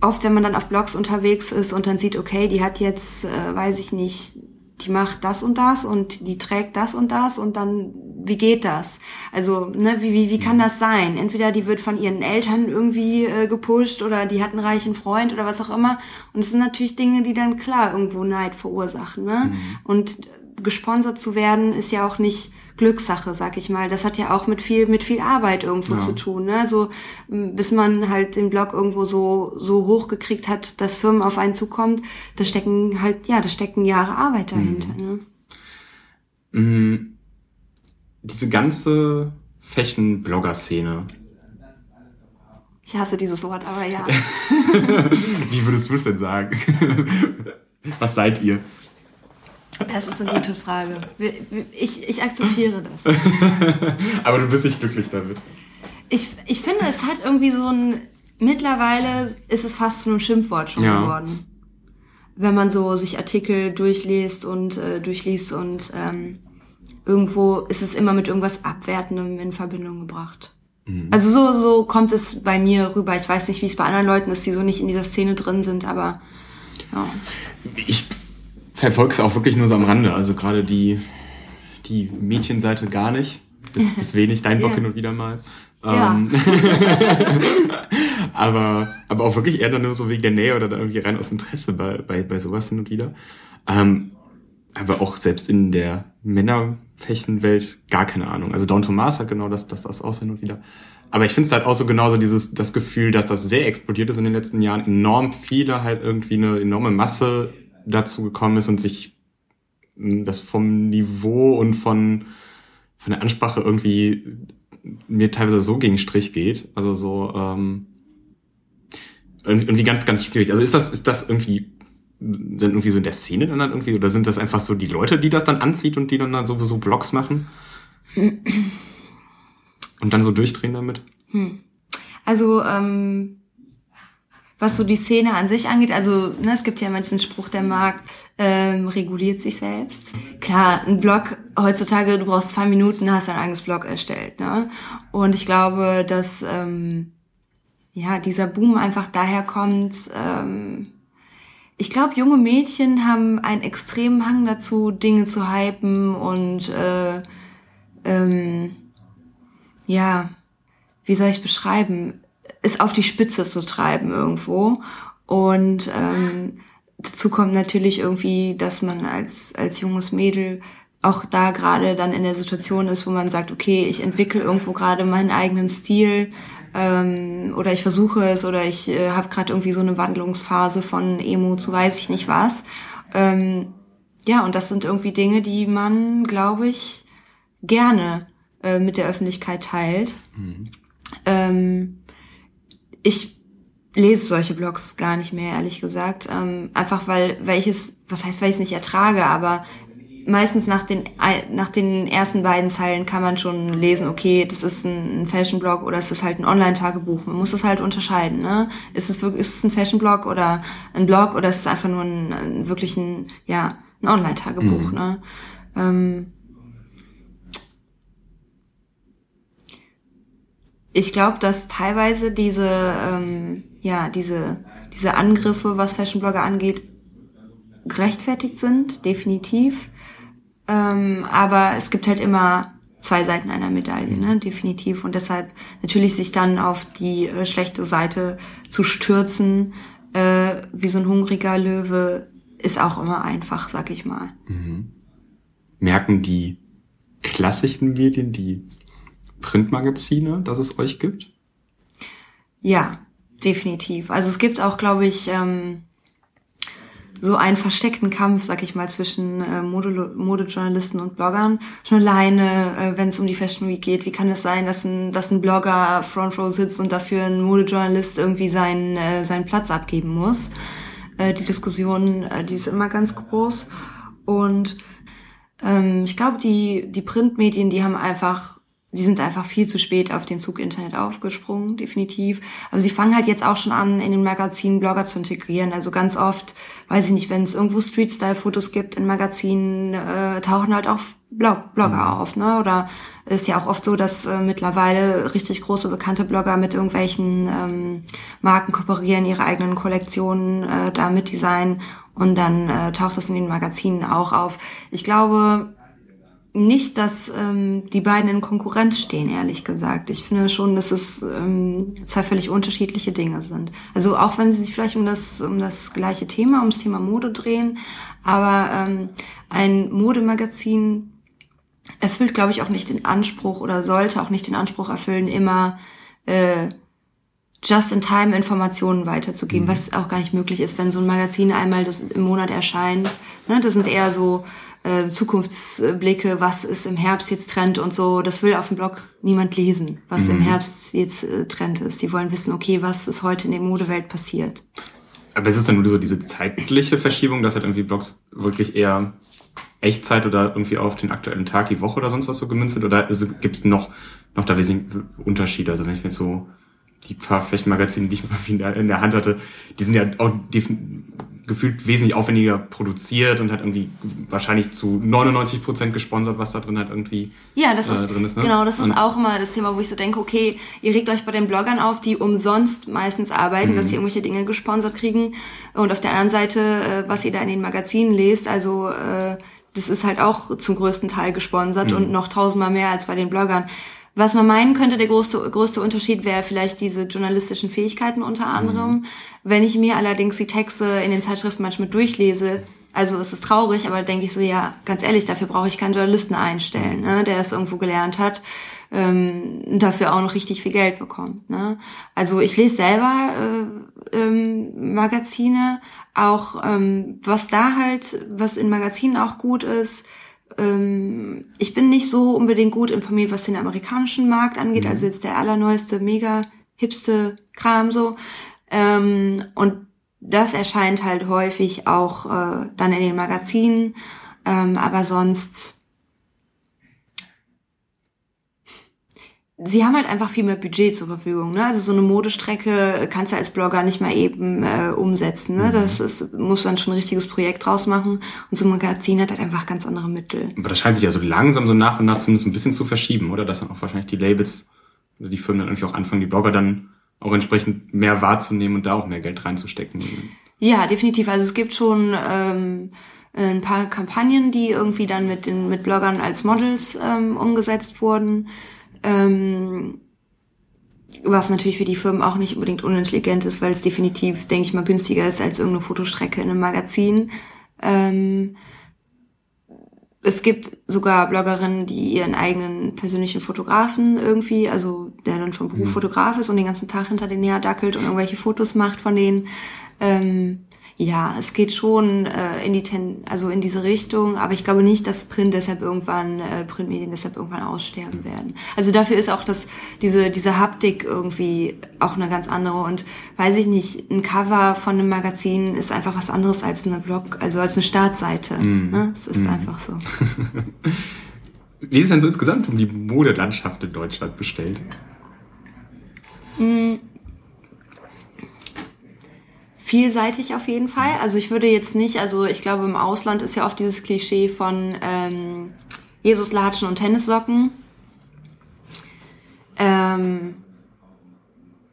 [SPEAKER 2] oft, wenn man dann auf Blogs unterwegs ist und dann sieht, okay, die hat jetzt, äh, weiß ich nicht, die macht das und das und die trägt das und das und dann, wie geht das? Also, ne, wie, wie, wie kann das sein? Entweder die wird von ihren Eltern irgendwie äh, gepusht oder die hat einen reichen Freund oder was auch immer. Und es sind natürlich Dinge, die dann klar irgendwo Neid verursachen, ne? Mhm. Und gesponsert zu werden ist ja auch nicht Glückssache, sag ich mal. Das hat ja auch mit viel, mit viel Arbeit irgendwo ja. zu tun. Ne? So, bis man halt den Blog irgendwo so, so hochgekriegt hat, dass Firmen auf einen zukommt, da stecken halt, ja, da stecken Jahre Arbeit dahinter. Mhm.
[SPEAKER 1] Ne? Mhm. Diese ganze Fashion-Blogger-Szene.
[SPEAKER 2] Ich hasse dieses Wort, aber ja.
[SPEAKER 1] Wie würdest du es denn sagen? Was seid ihr?
[SPEAKER 2] Das ist eine gute Frage. Ich, ich akzeptiere das.
[SPEAKER 1] Aber du bist nicht glücklich damit.
[SPEAKER 2] Ich, ich finde, es hat irgendwie so ein. Mittlerweile ist es fast zu einem Schimpfwort schon ja. geworden. Wenn man so sich Artikel durchliest und äh, durchliest und ähm, irgendwo ist es immer mit irgendwas Abwertendem in Verbindung gebracht. Mhm. Also so, so kommt es bei mir rüber. Ich weiß nicht, wie es bei anderen Leuten ist, die so nicht in dieser Szene drin sind, aber ja.
[SPEAKER 1] Ich verfolge es auch wirklich nur so am Rande. Also gerade die, die Mädchenseite gar nicht. Bis, bis wenig, dein Bock yeah. hin und wieder mal. Ja. Ähm, aber, aber auch wirklich eher dann nur so wegen der Nähe oder dann irgendwie rein aus Interesse bei, bei, bei sowas hin und wieder. Ähm, aber auch selbst in der Männerfächenwelt gar keine Ahnung. Also Don Thomas hat genau das, das, das auch hin und wieder. Aber ich finde es halt auch so genauso dieses, das Gefühl, dass das sehr explodiert ist in den letzten Jahren. Enorm viele halt irgendwie eine enorme Masse dazu gekommen ist und sich hm, das vom Niveau und von, von der Ansprache irgendwie mir teilweise so gegen Strich geht. Also so ähm, irgendwie ganz, ganz schwierig. Also ist das, ist das irgendwie sind irgendwie so in der Szene dann halt irgendwie oder sind das einfach so die Leute, die das dann anzieht und die dann, dann sowieso Blogs machen? und dann so durchdrehen damit?
[SPEAKER 2] Hm. Also ähm, was so die Szene an sich angeht, also ne, es gibt ja immer diesen Spruch, der Markt ähm, reguliert sich selbst. Klar, ein Blog heutzutage, du brauchst zwei Minuten, hast dein eigenes Blog erstellt. Ne? Und ich glaube, dass ähm, ja dieser Boom einfach daher kommt. Ähm, ich glaube, junge Mädchen haben einen extremen Hang dazu, Dinge zu hypen und äh, ähm, ja, wie soll ich beschreiben? Es auf die Spitze zu treiben irgendwo. Und ähm, dazu kommt natürlich irgendwie, dass man als, als junges Mädel auch da gerade dann in der Situation ist, wo man sagt, okay, ich entwickle irgendwo gerade meinen eigenen Stil ähm, oder ich versuche es oder ich äh, habe gerade irgendwie so eine Wandlungsphase von Emo zu weiß ich nicht was. Ähm, ja, und das sind irgendwie Dinge, die man, glaube ich, gerne äh, mit der Öffentlichkeit teilt. Mhm. Ähm, ich lese solche Blogs gar nicht mehr, ehrlich gesagt. Ähm, einfach weil, weil ich es, was heißt, weil ich es nicht ertrage, aber meistens nach den, nach den ersten beiden Zeilen kann man schon lesen, okay, das ist ein Fashion-Blog oder es ist halt ein Online-Tagebuch. Man muss es halt unterscheiden, ne? Ist es wirklich, ist es ein Fashion-Blog oder ein Blog oder ist es einfach nur ein, ein wirklich ein, ja, ein Online-Tagebuch, mhm. ne? Ähm, ich glaube, dass teilweise diese, ähm, ja, diese, diese Angriffe, was Fashionblogger angeht, gerechtfertigt sind, definitiv. Ähm, aber es gibt halt immer zwei Seiten einer Medaille, ne, definitiv. Und deshalb natürlich sich dann auf die äh, schlechte Seite zu stürzen, äh, wie so ein hungriger Löwe, ist auch immer einfach, sag ich mal. Mhm.
[SPEAKER 1] Merken die klassischen Medien, die Printmagazine, dass es euch gibt?
[SPEAKER 2] Ja, definitiv. Also es gibt auch, glaube ich, ähm, so einen versteckten Kampf, sag ich mal, zwischen äh, Mode Modejournalisten und Bloggern. Schon alleine, äh, wenn es um die Fashion Week geht, wie kann es sein, dass ein, dass ein Blogger Front Row sitzt und dafür ein Modejournalist irgendwie seinen, äh, seinen Platz abgeben muss? Äh, die Diskussion, äh, die ist immer ganz groß. Und ähm, ich glaube, die, die Printmedien, die haben einfach die sind einfach viel zu spät auf den Zug Internet aufgesprungen, definitiv. Aber sie fangen halt jetzt auch schon an, in den Magazinen Blogger zu integrieren. Also ganz oft, weiß ich nicht, wenn es irgendwo Street-Style-Fotos gibt in Magazinen, äh, tauchen halt auch Blog Blogger mhm. auf, ne? Oder ist ja auch oft so, dass äh, mittlerweile richtig große bekannte Blogger mit irgendwelchen ähm, Marken kooperieren, ihre eigenen Kollektionen äh, da mit designen und dann äh, taucht das in den Magazinen auch auf. Ich glaube, nicht, dass ähm, die beiden in Konkurrenz stehen, ehrlich gesagt. Ich finde schon, dass es ähm, zwei völlig unterschiedliche Dinge sind. Also auch wenn sie sich vielleicht um das, um das gleiche Thema, ums Thema Mode drehen, aber ähm, ein Modemagazin erfüllt, glaube ich, auch nicht den Anspruch oder sollte auch nicht den Anspruch erfüllen, immer äh, just-in-time Informationen weiterzugeben, mhm. was auch gar nicht möglich ist, wenn so ein Magazin einmal das im Monat erscheint. Ne, das sind eher so äh, Zukunftsblicke, was ist im Herbst jetzt Trend und so. Das will auf dem Blog niemand lesen, was mhm. im Herbst jetzt äh, Trend ist. Die wollen wissen, okay, was ist heute in der Modewelt passiert.
[SPEAKER 1] Aber ist es dann nur so diese zeitliche Verschiebung, dass halt irgendwie Blogs wirklich eher Echtzeit oder irgendwie auf den aktuellen Tag, die Woche oder sonst was so gemünzt sind? Oder gibt es noch, noch da wesentlich Unterschiede? Also wenn ich mir so die paar Flächenmagazine, die ich mal in der Hand hatte, die sind ja auch gefühlt wesentlich aufwendiger produziert und hat irgendwie wahrscheinlich zu 99 Prozent gesponsert, was da drin halt irgendwie
[SPEAKER 2] ja, das äh, drin ist. Ne? Genau, das ist und auch immer das Thema, wo ich so denke, okay, ihr regt euch bei den Bloggern auf, die umsonst meistens arbeiten, mhm. dass sie irgendwelche Dinge gesponsert kriegen. Und auf der anderen Seite, äh, was ihr da in den Magazinen lest, also äh, das ist halt auch zum größten Teil gesponsert mhm. und noch tausendmal mehr als bei den Bloggern. Was man meinen könnte, der größte, größte Unterschied wäre vielleicht diese journalistischen Fähigkeiten unter anderem. Mhm. Wenn ich mir allerdings die Texte in den Zeitschriften manchmal durchlese, also es ist traurig, aber denke ich so, ja, ganz ehrlich, dafür brauche ich keinen Journalisten einstellen, ne, der es irgendwo gelernt hat, ähm, dafür auch noch richtig viel Geld bekommt. Ne? Also ich lese selber äh, ähm, Magazine, auch ähm, was da halt, was in Magazinen auch gut ist, ähm, ich bin nicht so unbedingt gut informiert, was den amerikanischen Markt angeht, mhm. also jetzt der allerneueste, mega hipste Kram so. Ähm, und das erscheint halt häufig auch äh, dann in den Magazinen, ähm, aber sonst sie haben halt einfach viel mehr Budget zur Verfügung. Ne? Also so eine Modestrecke kannst du als Blogger nicht mal eben äh, umsetzen. Ne? Mhm. Das ist, muss dann schon ein richtiges Projekt draus machen. Und so ein Magazin hat halt einfach ganz andere Mittel.
[SPEAKER 1] Aber das scheint sich ja so langsam so nach und nach zumindest ein bisschen zu verschieben, oder? Dass dann auch wahrscheinlich die Labels, oder die Firmen dann irgendwie auch anfangen, die Blogger dann auch entsprechend mehr wahrzunehmen und da auch mehr Geld reinzustecken.
[SPEAKER 2] Ja, definitiv. Also es gibt schon ähm, ein paar Kampagnen, die irgendwie dann mit den mit Bloggern als Models ähm, umgesetzt wurden. Ähm, was natürlich für die Firmen auch nicht unbedingt unintelligent ist, weil es definitiv, denke ich mal, günstiger ist als irgendeine Fotostrecke in einem Magazin. Ähm, es gibt sogar Bloggerinnen, die ihren eigenen persönlichen Fotografen irgendwie, also der dann vom Beruf mhm. Fotograf ist und den ganzen Tag hinter den her dackelt und irgendwelche Fotos macht von denen. Ähm, ja, es geht schon äh, in die Ten also in diese Richtung, aber ich glaube nicht, dass Print deshalb irgendwann äh, Printmedien deshalb irgendwann aussterben werden. Also dafür ist auch das diese diese Haptik irgendwie auch eine ganz andere und weiß ich nicht, ein Cover von einem Magazin ist einfach was anderes als eine Blog, also als eine Startseite. Mm. Ne? Es ist mm. einfach so.
[SPEAKER 1] Wie ist denn so insgesamt um die Modelandschaft in Deutschland bestellt?
[SPEAKER 2] Mm vielseitig auf jeden Fall. Also ich würde jetzt nicht, also ich glaube im Ausland ist ja oft dieses Klischee von ähm, Jesuslatschen und Tennissocken. Ähm,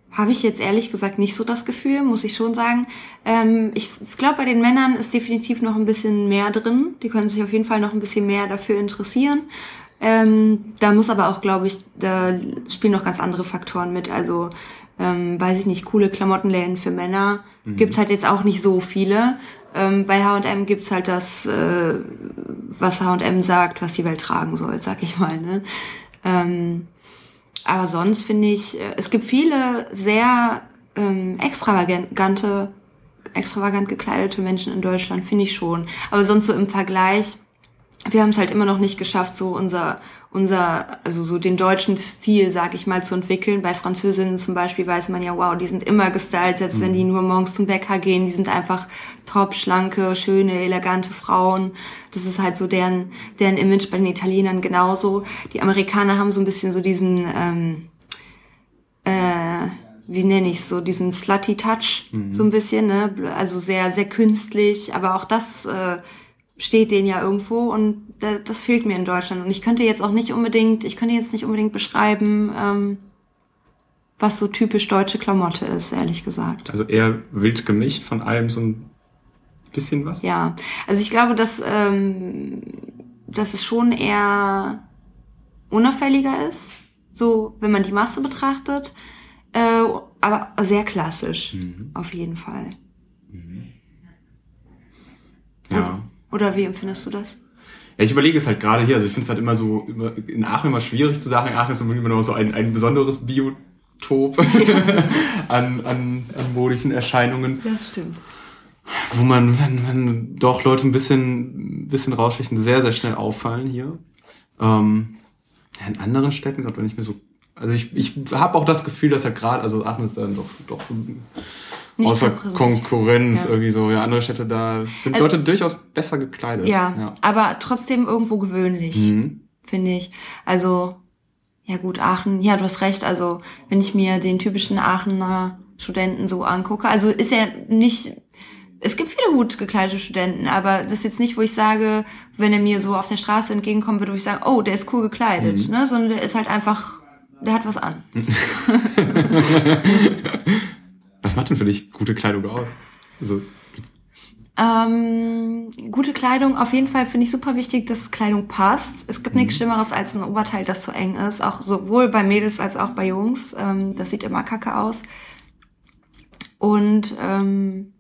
[SPEAKER 2] habe ich jetzt ehrlich gesagt nicht so das Gefühl, muss ich schon sagen. Ähm, ich glaube, bei den Männern ist definitiv noch ein bisschen mehr drin. Die können sich auf jeden Fall noch ein bisschen mehr dafür interessieren. Ähm, da muss aber auch, glaube ich, da spielen noch ganz andere Faktoren mit. Also ähm, weiß ich nicht, coole Klamottenläden für Männer mhm. gibt's halt jetzt auch nicht so viele. Ähm, bei H&M gibt's halt das, äh, was H&M sagt, was die Welt tragen soll, sag ich mal. Ne? Ähm, aber sonst finde ich, äh, es gibt viele sehr ähm, extravagante, extravagant gekleidete Menschen in Deutschland, finde ich schon. Aber sonst so im Vergleich wir haben es halt immer noch nicht geschafft, so unser, unser, also so den deutschen Stil, sag ich mal, zu entwickeln. Bei Französinnen zum Beispiel weiß man ja, wow, die sind immer gestylt, selbst mhm. wenn die nur morgens zum Bäcker gehen, die sind einfach top, schlanke, schöne, elegante Frauen. Das ist halt so deren, deren Image bei den Italienern genauso. Die Amerikaner haben so ein bisschen so diesen, ähm, äh, wie nenne ich so, diesen slutty Touch, mhm. so ein bisschen, ne? Also sehr, sehr künstlich, aber auch das, äh, steht den ja irgendwo und das fehlt mir in Deutschland. Und ich könnte jetzt auch nicht unbedingt, ich könnte jetzt nicht unbedingt beschreiben, ähm, was so typisch deutsche Klamotte ist, ehrlich gesagt.
[SPEAKER 1] Also eher wild gemischt von allem so ein bisschen was?
[SPEAKER 2] Ja, also ich glaube, dass, ähm, dass es schon eher unauffälliger ist, so wenn man die Masse betrachtet, äh, aber sehr klassisch, mhm. auf jeden Fall. Mhm.
[SPEAKER 1] Ja.
[SPEAKER 2] Oder wie empfindest du das?
[SPEAKER 1] Ja, ich überlege es halt gerade hier. Also ich finde es halt immer so, immer, in Aachen immer schwierig zu sagen. Aachen ist immer noch so ein, ein besonderes Biotop an, an, an modischen Erscheinungen.
[SPEAKER 2] Das stimmt.
[SPEAKER 1] Wo man, wenn, wenn doch Leute ein bisschen, ein bisschen rausstechen, sehr, sehr schnell auffallen hier. Ähm, ja, in anderen Städten, gerade wenn ich mir so, also ich, ich habe auch das Gefühl, dass ja gerade, also Aachen ist dann doch, doch nicht außer Konkurrenz ja. irgendwie so. Ja, andere Städte, da sind also, Leute durchaus besser gekleidet.
[SPEAKER 2] Ja, ja, aber trotzdem irgendwo gewöhnlich, mhm. finde ich. Also, ja gut, Aachen, ja, du hast recht. Also, wenn ich mir den typischen Aachener Studenten so angucke, also ist er nicht, es gibt viele gut gekleidete Studenten, aber das ist jetzt nicht, wo ich sage, wenn er mir so auf der Straße entgegenkommen würde, wo ich sage, oh, der ist cool gekleidet, mhm. ne, sondern der ist halt einfach, der hat was an.
[SPEAKER 1] Was macht denn für dich gute Kleidung aus? Also,
[SPEAKER 2] ähm, gute Kleidung, auf jeden Fall finde ich super wichtig, dass Kleidung passt. Es gibt mhm. nichts Schlimmeres als ein Oberteil, das zu eng ist, auch sowohl bei Mädels als auch bei Jungs. Ähm, das sieht immer kacke aus. Und ähm,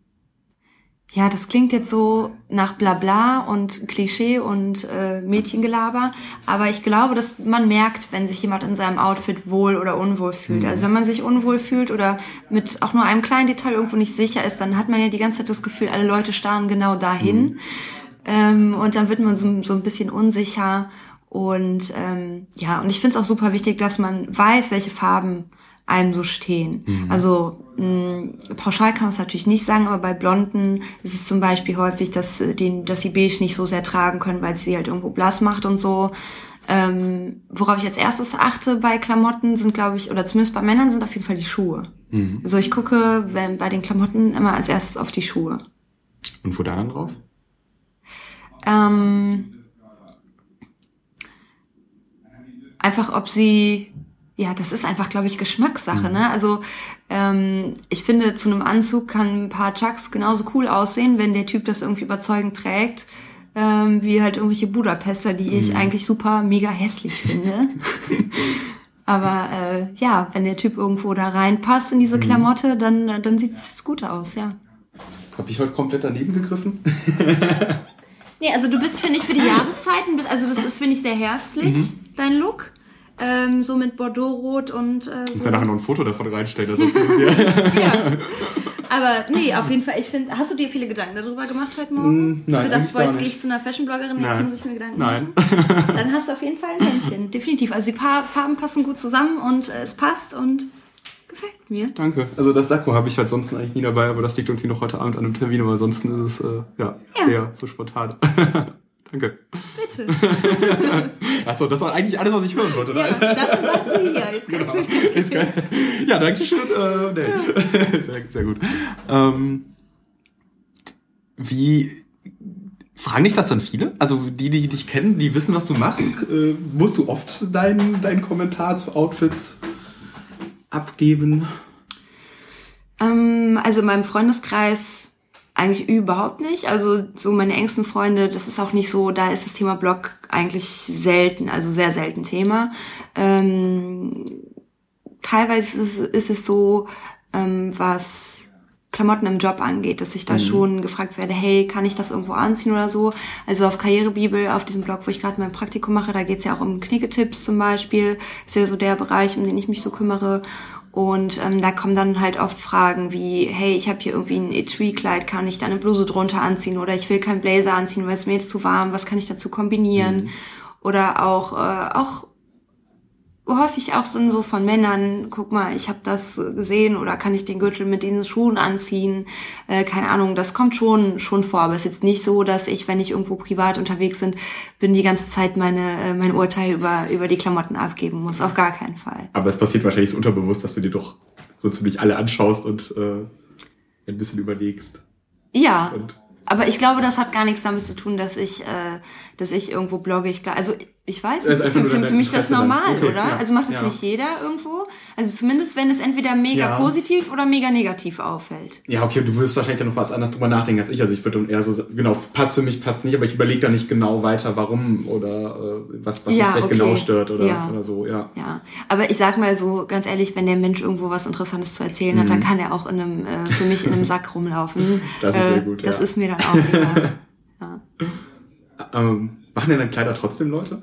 [SPEAKER 2] ja, das klingt jetzt so nach Blabla und Klischee und äh, Mädchengelaber, aber ich glaube, dass man merkt, wenn sich jemand in seinem Outfit wohl oder unwohl fühlt. Mhm. Also wenn man sich unwohl fühlt oder mit auch nur einem kleinen Detail irgendwo nicht sicher ist, dann hat man ja die ganze Zeit das Gefühl, alle Leute starren genau dahin. Mhm. Ähm, und dann wird man so, so ein bisschen unsicher. Und ähm, ja, und ich finde es auch super wichtig, dass man weiß, welche Farben einem so stehen. Mhm. Also mh, pauschal kann man es natürlich nicht sagen, aber bei Blonden ist es zum Beispiel häufig, dass, äh, den, dass sie beige nicht so sehr tragen können, weil sie halt irgendwo blass macht und so. Ähm, worauf ich als erstes achte bei Klamotten sind, glaube ich, oder zumindest bei Männern sind auf jeden Fall die Schuhe. Mhm. Also ich gucke wenn, bei den Klamotten immer als erstes auf die Schuhe.
[SPEAKER 1] Und wo da dann drauf?
[SPEAKER 2] Ähm, einfach, ob sie ja, das ist einfach, glaube ich, Geschmackssache. Mhm. Ne? Also ähm, ich finde, zu einem Anzug kann ein paar Chucks genauso cool aussehen, wenn der Typ das irgendwie überzeugend trägt, ähm, wie halt irgendwelche Budapester, die ich mhm. eigentlich super mega hässlich finde. Aber äh, ja, wenn der Typ irgendwo da reinpasst in diese mhm. Klamotte, dann, dann sieht es gut aus, ja.
[SPEAKER 1] Habe ich heute komplett daneben gegriffen?
[SPEAKER 2] nee, also du bist, finde ich, für die Jahreszeiten, also das ist, finde ich, sehr herbstlich, mhm. dein Look. Ähm, so mit Bordeaux-Rot und äh, so.
[SPEAKER 1] Muss ja nachher noch ein Foto davon reinstellen, sonst ist es ja.
[SPEAKER 2] ja. Aber nee, auf jeden Fall, ich finde, hast du dir viele Gedanken darüber gemacht heute Morgen? Mm,
[SPEAKER 1] nein, hast
[SPEAKER 2] du gedacht, boah, jetzt gehe ich zu einer Fashion-Bloggerin, jetzt muss ich mir Gedanken
[SPEAKER 1] machen?
[SPEAKER 2] Nein. Dann hast du auf jeden Fall ein Männchen, definitiv. Also die Farben passen gut zusammen und äh, es passt und gefällt mir.
[SPEAKER 1] Danke. Also das Sakko habe ich halt sonst eigentlich nie dabei, aber das liegt irgendwie noch heute Abend an einem Termin, aber ansonsten ist es äh, ja, ja. eher so spontan. Danke.
[SPEAKER 2] Bitte.
[SPEAKER 1] Achso, das war eigentlich alles, was ich hören wollte.
[SPEAKER 2] Ja, dafür warst du hier. Jetzt kannst genau. du Jetzt kann,
[SPEAKER 1] Ja, danke schön. Äh, nee. sehr, sehr gut. Ähm, wie fragen dich das dann viele? Also die, die dich kennen, die wissen, was du machst, äh, musst du oft deinen dein Kommentar zu Outfits abgeben?
[SPEAKER 2] Ähm, also in meinem Freundeskreis eigentlich überhaupt nicht. Also so meine engsten Freunde, das ist auch nicht so, da ist das Thema Blog eigentlich selten, also sehr selten Thema. Ähm, teilweise ist es, ist es so, ähm, was Klamotten im Job angeht, dass ich da mhm. schon gefragt werde, hey, kann ich das irgendwo anziehen oder so? Also auf Karrierebibel, auf diesem Blog, wo ich gerade mein Praktikum mache, da geht's ja auch um Knicketipps zum Beispiel. Ist ja so der Bereich, um den ich mich so kümmere. Und ähm, da kommen dann halt oft Fragen wie, hey, ich habe hier irgendwie ein Etui-Kleid, kann ich da eine Bluse drunter anziehen? Oder ich will keinen Blazer anziehen, weil es mir jetzt zu warm, was kann ich dazu kombinieren? Mhm. Oder auch, äh, auch häufig auch so von Männern, guck mal, ich habe das gesehen oder kann ich den Gürtel mit diesen Schuhen anziehen? Äh, keine Ahnung, das kommt schon schon vor, aber es ist jetzt nicht so, dass ich, wenn ich irgendwo privat unterwegs bin, bin die ganze Zeit meine äh, mein Urteil über über die Klamotten abgeben muss, auf gar keinen Fall.
[SPEAKER 1] Aber es passiert wahrscheinlich so unterbewusst, dass du dir doch so ziemlich alle anschaust und äh, ein bisschen überlegst.
[SPEAKER 2] Ja. Und aber ich glaube, das hat gar nichts damit zu tun, dass ich, äh, dass ich irgendwo blogge. Ich, also ich weiß nicht, für, für, für mich ist das normal, okay, oder? Ja, also macht das ja. nicht jeder irgendwo? Also zumindest, wenn es entweder mega ja. positiv oder mega negativ auffällt.
[SPEAKER 1] Ja, okay, du wirst wahrscheinlich ja noch was anderes drüber nachdenken als ich. Also ich würde eher so, genau, passt für mich, passt nicht, aber ich überlege da nicht genau weiter, warum oder äh, was, was mich vielleicht okay. genau stört oder, oder so, ja.
[SPEAKER 2] Ja, aber ich sag mal so, ganz ehrlich, wenn der Mensch irgendwo was Interessantes zu erzählen mhm. hat, dann mhm. kann er auch in einem, äh, für mich in einem Sack rumlaufen.
[SPEAKER 1] Das ist äh, sehr gut,
[SPEAKER 2] Das ist mir dann auch lieber. ja.
[SPEAKER 1] Ähm, machen denn dann Kleider trotzdem Leute?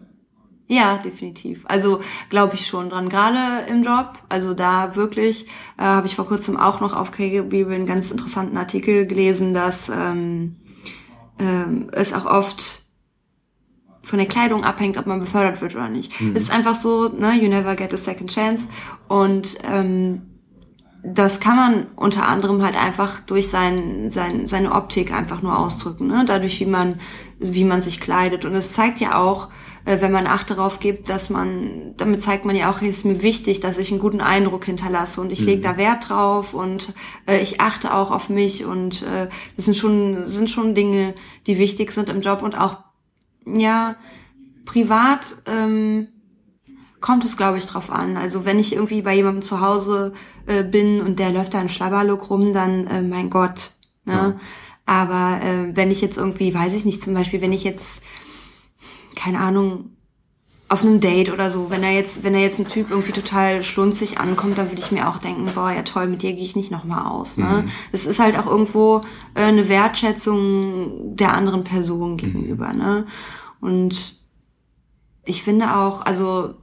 [SPEAKER 2] Ja, definitiv. Also glaube ich schon dran. Gerade im Job, also da wirklich, äh, habe ich vor kurzem auch noch auf KGB einen ganz interessanten Artikel gelesen, dass ähm, ähm, es auch oft von der Kleidung abhängt, ob man befördert wird oder nicht. Mhm. Es ist einfach so, ne, you never get a second chance. Und ähm, das kann man unter anderem halt einfach durch sein, sein, seine Optik einfach nur ausdrücken, ne? dadurch, wie man, wie man sich kleidet. Und es zeigt ja auch, äh, wenn man Acht darauf gibt, dass man, damit zeigt man ja auch, es ist mir wichtig, dass ich einen guten Eindruck hinterlasse und ich mhm. lege da Wert drauf und äh, ich achte auch auf mich und äh, das sind schon, sind schon Dinge, die wichtig sind im Job und auch, ja, privat, ähm, kommt es, glaube ich, drauf an. Also wenn ich irgendwie bei jemandem zu Hause äh, bin und der läuft da im Schlabberlook rum, dann, äh, mein Gott. Ne? Ja. Aber äh, wenn ich jetzt irgendwie, weiß ich nicht, zum Beispiel, wenn ich jetzt, keine Ahnung, auf einem Date oder so, wenn er jetzt, wenn er jetzt ein Typ irgendwie total schlunzig ankommt, dann würde ich mir auch denken, boah, ja toll, mit dir gehe ich nicht nochmal aus. Ne? Mhm. Das ist halt auch irgendwo äh, eine Wertschätzung der anderen Person gegenüber. Mhm. Ne? Und ich finde auch, also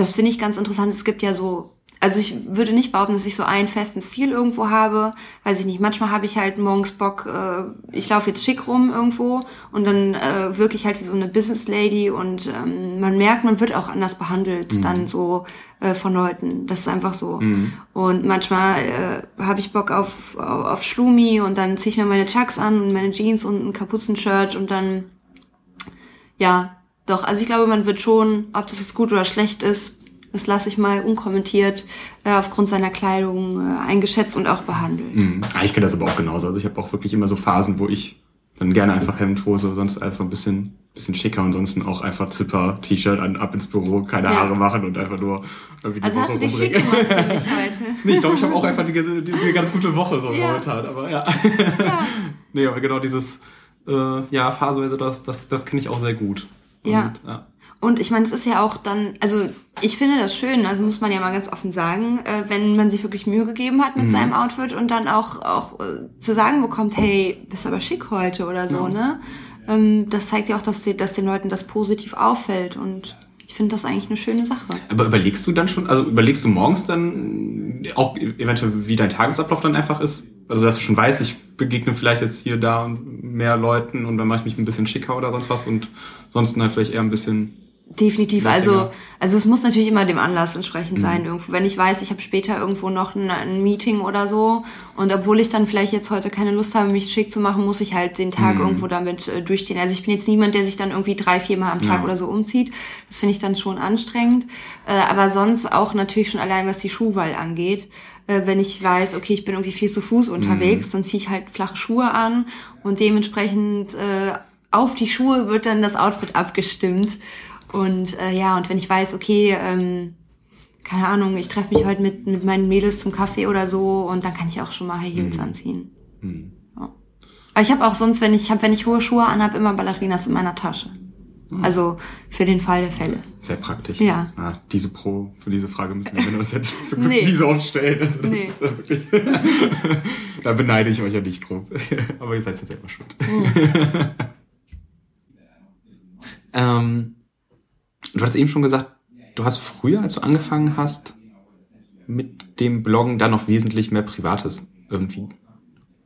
[SPEAKER 2] das finde ich ganz interessant. Es gibt ja so, also ich würde nicht behaupten, dass ich so einen festen Stil irgendwo habe. Weiß ich nicht. Manchmal habe ich halt morgens Bock, äh, ich laufe jetzt schick rum irgendwo und dann äh, wirklich halt wie so eine Business Lady und ähm, man merkt, man wird auch anders behandelt mhm. dann so äh, von Leuten. Das ist einfach so. Mhm. Und manchmal äh, habe ich Bock auf, auf, auf Schlumi und dann ziehe ich mir meine Chucks an und meine Jeans und ein Kapuzenshirt und dann ja, doch, also ich glaube, man wird schon, ob das jetzt gut oder schlecht ist, das lasse ich mal unkommentiert äh, aufgrund seiner Kleidung äh, eingeschätzt und auch behandelt.
[SPEAKER 1] Mhm. Ah, ich kenne das aber auch genauso. Also ich habe auch wirklich immer so Phasen, wo ich dann gerne einfach Hemd, Hose, sonst einfach ein bisschen, bisschen schicker und ansonsten auch einfach Zipper, T-Shirt an, ab ins Büro, keine ja. Haare machen und einfach nur
[SPEAKER 2] irgendwie die Also Woche hast du dich schick gemacht für mich heute?
[SPEAKER 1] nee, ich glaube, ich habe auch einfach die, die, die, die, ganz gute Woche so ja. momentan, aber ja. ja. nee, aber genau dieses, äh, ja, phasenweise, das, das, das kenne ich auch sehr gut.
[SPEAKER 2] Und, ja. ja. Und ich meine, es ist ja auch dann, also ich finde das schön, also muss man ja mal ganz offen sagen, äh, wenn man sich wirklich Mühe gegeben hat mit mhm. seinem Outfit und dann auch, auch äh, zu sagen bekommt, hey, bist aber schick heute oder so, ja. ne? Ähm, das zeigt ja auch, dass, die, dass den Leuten das positiv auffällt und ich finde das eigentlich eine schöne Sache.
[SPEAKER 1] Aber überlegst du dann schon, also überlegst du morgens dann auch eventuell, wie dein Tagesablauf dann einfach ist? Also, dass du schon weißt, ich begegne vielleicht jetzt hier, da und mehr Leuten und dann mache ich mich ein bisschen schicker oder sonst was und sonst halt vielleicht eher ein bisschen
[SPEAKER 2] Definitiv. Also, also es muss natürlich immer dem Anlass entsprechend mhm. sein. Irgendwo, wenn ich weiß, ich habe später irgendwo noch ein, ein, Meeting oder so und obwohl ich dann vielleicht jetzt heute keine Lust habe, mich schick zu machen, muss ich halt den Tag mhm. irgendwo damit äh, durchstehen. Also ich bin jetzt niemand, der sich dann irgendwie drei, vier Mal am Tag ja. oder so umzieht. Das finde ich dann schon anstrengend. Äh, aber sonst auch natürlich schon allein, was die Schuhwahl angeht. Äh, wenn ich weiß, okay, ich bin irgendwie viel zu Fuß unterwegs, mhm. dann ziehe ich halt flache Schuhe an und dementsprechend äh, auf die Schuhe wird dann das Outfit abgestimmt. Und äh, ja, und wenn ich weiß, okay, ähm, keine Ahnung, ich treffe mich heute mit, mit meinen Mädels zum Kaffee oder so und dann kann ich auch schon mal High Heels mhm. anziehen. Mhm. Ja. Aber ich habe auch sonst, wenn ich hab, wenn ich hohe Schuhe anhab, immer Ballerinas in meiner Tasche. Mhm. Also für den Fall der Fälle.
[SPEAKER 1] Sehr praktisch.
[SPEAKER 2] Ja.
[SPEAKER 1] ja diese Pro, für diese Frage müssen wir uns ja zum Glück nee. nie so oft stellen. Also das nee. ist ja wirklich da beneide ich euch ja nicht drum. Aber ihr seid ja selber schuld. Mhm. ähm, Du hast eben schon gesagt, du hast früher, als du angefangen hast, mit dem Bloggen dann noch wesentlich mehr Privates irgendwie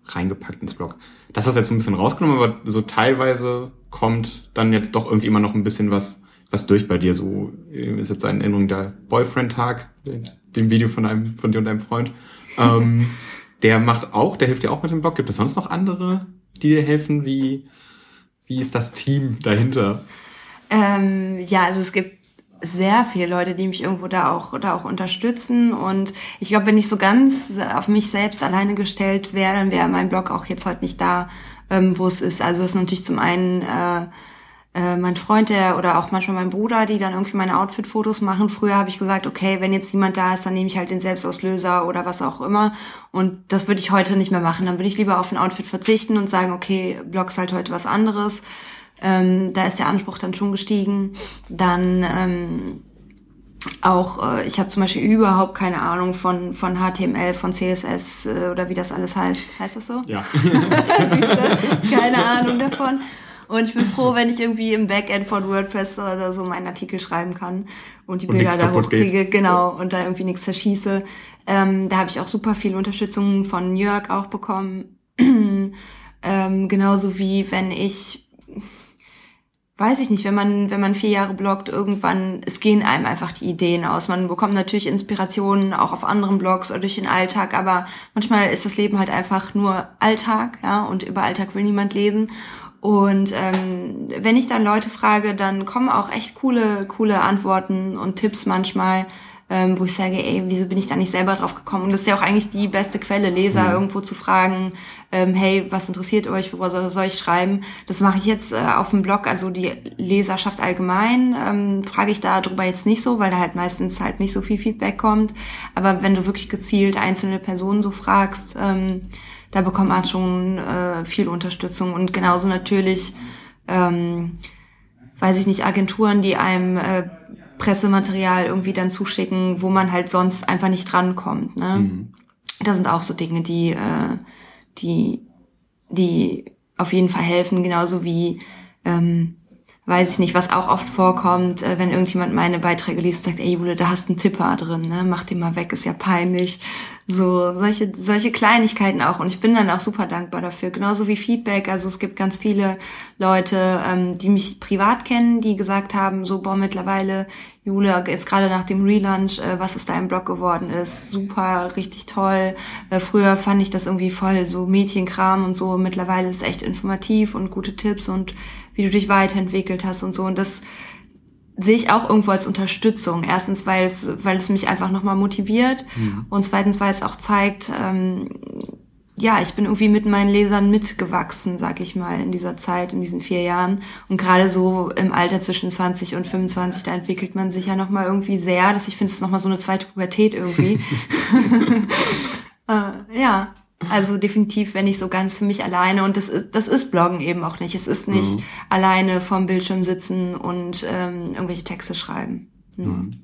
[SPEAKER 1] reingepackt ins Blog. Das hast du jetzt ein bisschen rausgenommen, aber so teilweise kommt dann jetzt doch irgendwie immer noch ein bisschen was, was durch bei dir. So ist jetzt eine Erinnerung der Boyfriend-Tag, dem Video von einem, von dir und deinem Freund. Ähm, der macht auch, der hilft dir auch mit dem Blog. Gibt es sonst noch andere, die dir helfen? Wie, wie ist das Team dahinter?
[SPEAKER 2] Ähm, ja, also es gibt sehr viele Leute, die mich irgendwo da auch, da auch unterstützen. Und ich glaube, wenn ich so ganz auf mich selbst alleine gestellt wäre, dann wäre mein Blog auch jetzt heute nicht da, ähm, wo es ist. Also es ist natürlich zum einen äh, äh, mein Freund, der oder auch manchmal mein Bruder, die dann irgendwie meine Outfit-Fotos machen. Früher habe ich gesagt, okay, wenn jetzt niemand da ist, dann nehme ich halt den Selbstauslöser oder was auch immer. Und das würde ich heute nicht mehr machen. Dann würde ich lieber auf ein Outfit verzichten und sagen, okay, Blog halt heute was anderes. Ähm, da ist der Anspruch dann schon gestiegen. Dann ähm, auch, äh, ich habe zum Beispiel überhaupt keine Ahnung von, von HTML, von CSS äh, oder wie das alles heißt. Heißt das so?
[SPEAKER 1] Ja.
[SPEAKER 2] keine Ahnung davon. Und ich bin froh, wenn ich irgendwie im Backend von WordPress oder so meinen Artikel schreiben kann und die und Bilder da hochkriege, geht. genau, und da irgendwie nichts zerschieße. Ähm, da habe ich auch super viel Unterstützung von Jörg auch bekommen. ähm, genauso wie wenn ich weiß ich nicht, wenn man, wenn man vier Jahre bloggt, irgendwann, es gehen einem einfach die Ideen aus. Man bekommt natürlich Inspirationen auch auf anderen Blogs oder durch den Alltag, aber manchmal ist das Leben halt einfach nur Alltag, ja, und über Alltag will niemand lesen. Und ähm, wenn ich dann Leute frage, dann kommen auch echt coole, coole Antworten und Tipps manchmal ähm, wo ich sage, ey, wieso bin ich da nicht selber drauf gekommen? Und das ist ja auch eigentlich die beste Quelle, Leser mhm. irgendwo zu fragen, ähm, hey, was interessiert euch, worüber soll, soll ich schreiben? Das mache ich jetzt äh, auf dem Blog, also die Leserschaft allgemein, ähm, frage ich da drüber jetzt nicht so, weil da halt meistens halt nicht so viel Feedback kommt. Aber wenn du wirklich gezielt einzelne Personen so fragst, ähm, da bekommt man schon äh, viel Unterstützung und genauso natürlich, ähm, weiß ich nicht, Agenturen, die einem äh, Pressematerial irgendwie dann zuschicken, wo man halt sonst einfach nicht drankommt. Ne? Mhm. Das sind auch so Dinge, die, äh, die, die auf jeden Fall helfen, genauso wie ähm, weiß ich nicht, was auch oft vorkommt, äh, wenn irgendjemand meine Beiträge liest, sagt, ey Jule, da hast einen Tipper drin, ne? Mach den mal weg, ist ja peinlich. So, solche, solche Kleinigkeiten auch. Und ich bin dann auch super dankbar dafür. Genauso wie Feedback. Also es gibt ganz viele Leute, ähm, die mich privat kennen, die gesagt haben, so, boah, mittlerweile, Jule, jetzt gerade nach dem Relaunch, äh, was es da im Blog geworden ist, super, richtig toll. Äh, früher fand ich das irgendwie voll so Mädchenkram und so. Mittlerweile ist es echt informativ und gute Tipps und wie du dich weiterentwickelt hast und so. Und das sehe ich auch irgendwo als Unterstützung. Erstens, weil es, weil es mich einfach nochmal motiviert mhm. und zweitens, weil es auch zeigt, ähm, ja, ich bin irgendwie mit meinen Lesern mitgewachsen, sag ich mal, in dieser Zeit, in diesen vier Jahren. Und gerade so im Alter zwischen 20 und 25, da entwickelt man sich ja nochmal irgendwie sehr. Dass ich finde, es ist nochmal so eine zweite Pubertät irgendwie. äh, ja, also definitiv, wenn ich so ganz für mich alleine und das ist, das ist Bloggen eben auch nicht. Es ist nicht mhm. alleine vorm Bildschirm sitzen und ähm, irgendwelche Texte schreiben. Mhm.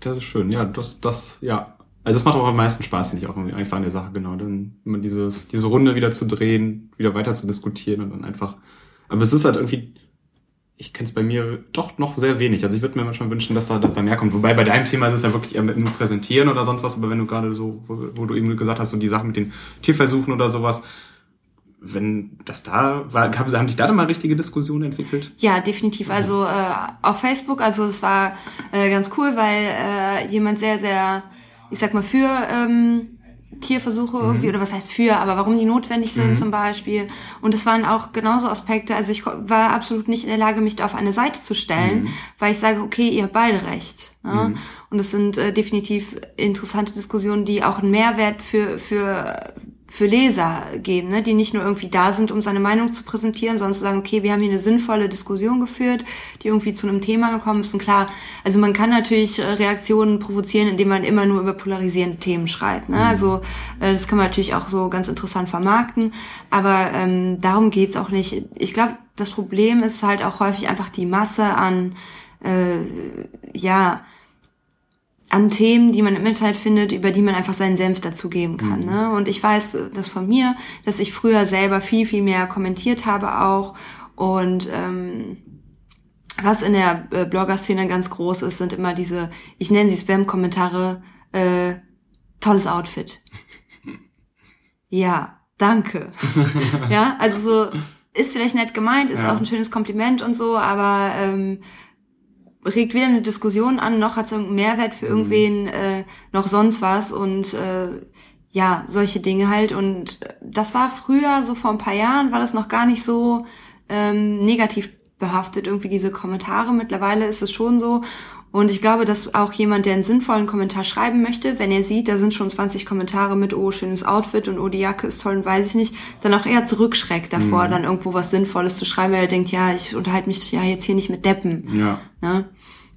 [SPEAKER 1] Das ist schön, ja, das, das, ja. Also das macht auch am meisten Spaß, finde ich auch einfach an der Sache, genau. Dann immer dieses, diese Runde wieder zu drehen, wieder weiter zu diskutieren und dann einfach. Aber es ist halt irgendwie, ich kenne es bei mir doch noch sehr wenig. Also ich würde mir manchmal wünschen, dass da, dass da mehr kommt. Wobei bei deinem Thema ist es ja wirklich eher mit nur Präsentieren oder sonst was, aber wenn du gerade so, wo, wo, du eben gesagt hast, so die Sachen mit den Tierversuchen oder sowas, wenn das da war, haben, haben sich da dann mal richtige Diskussionen entwickelt?
[SPEAKER 2] Ja, definitiv. Also äh, auf Facebook, also es war äh, ganz cool, weil äh, jemand sehr, sehr, ich sag mal, für ähm, Tierversuche irgendwie, mhm. oder was heißt für, aber warum die notwendig sind mhm. zum Beispiel. Und es waren auch genauso Aspekte, also ich war absolut nicht in der Lage, mich da auf eine Seite zu stellen, mhm. weil ich sage, okay, ihr habt beide recht. Ja? Mhm. Und es sind äh, definitiv interessante Diskussionen, die auch einen Mehrwert für, für für Leser geben, ne? die nicht nur irgendwie da sind, um seine Meinung zu präsentieren, sondern zu sagen, okay, wir haben hier eine sinnvolle Diskussion geführt, die irgendwie zu einem Thema gekommen ist. Und klar, also man kann natürlich äh, Reaktionen provozieren, indem man immer nur über polarisierende Themen schreibt. Ne? Mhm. Also äh, das kann man natürlich auch so ganz interessant vermarkten, aber ähm, darum geht's auch nicht. Ich glaube, das Problem ist halt auch häufig einfach die Masse an, äh, ja, an Themen, die man im Internet findet, über die man einfach seinen Senf dazugeben kann. Mhm. Ne? Und ich weiß das von mir, dass ich früher selber viel, viel mehr kommentiert habe auch und ähm, was in der äh, Blogger-Szene ganz groß ist, sind immer diese, ich nenne sie Spam-Kommentare, äh, tolles Outfit. ja, danke. ja, also so, ist vielleicht nett gemeint, ist ja. auch ein schönes Kompliment und so, aber ähm, regt weder eine Diskussion an, noch hat es einen Mehrwert für mhm. irgendwen, äh, noch sonst was und äh, ja, solche Dinge halt. Und das war früher, so vor ein paar Jahren, war das noch gar nicht so ähm, negativ behaftet, irgendwie diese Kommentare. Mittlerweile ist es schon so. Und ich glaube, dass auch jemand, der einen sinnvollen Kommentar schreiben möchte, wenn er sieht, da sind schon 20 Kommentare mit, oh, schönes Outfit und oh, die Jacke ist toll und weiß ich nicht, dann auch eher zurückschreckt davor, mhm. dann irgendwo was Sinnvolles zu schreiben, weil er denkt, ja, ich unterhalte mich ja jetzt hier nicht mit Deppen. Ja. Ne?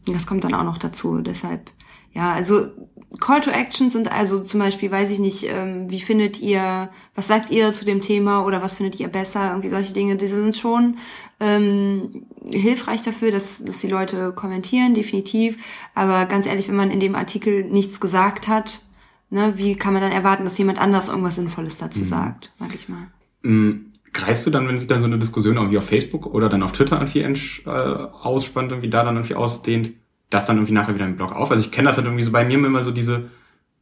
[SPEAKER 2] Das kommt dann auch noch dazu. Deshalb, ja, also Call to Action sind also zum Beispiel, weiß ich nicht, ähm, wie findet ihr, was sagt ihr zu dem Thema oder was findet ihr besser, irgendwie solche Dinge, diese sind schon ähm, hilfreich dafür, dass, dass die Leute kommentieren, definitiv. Aber ganz ehrlich, wenn man in dem Artikel nichts gesagt hat, ne, wie kann man dann erwarten, dass jemand anders irgendwas Sinnvolles dazu mhm. sagt, sag ich mal.
[SPEAKER 1] Mhm. Greifst du dann, wenn sich dann so eine Diskussion irgendwie auf Facebook oder dann auf Twitter irgendwie äh, ausspannt, irgendwie da dann irgendwie ausdehnt, das dann irgendwie nachher wieder im Blog auf. Also ich kenne das halt irgendwie so bei mir immer so diese,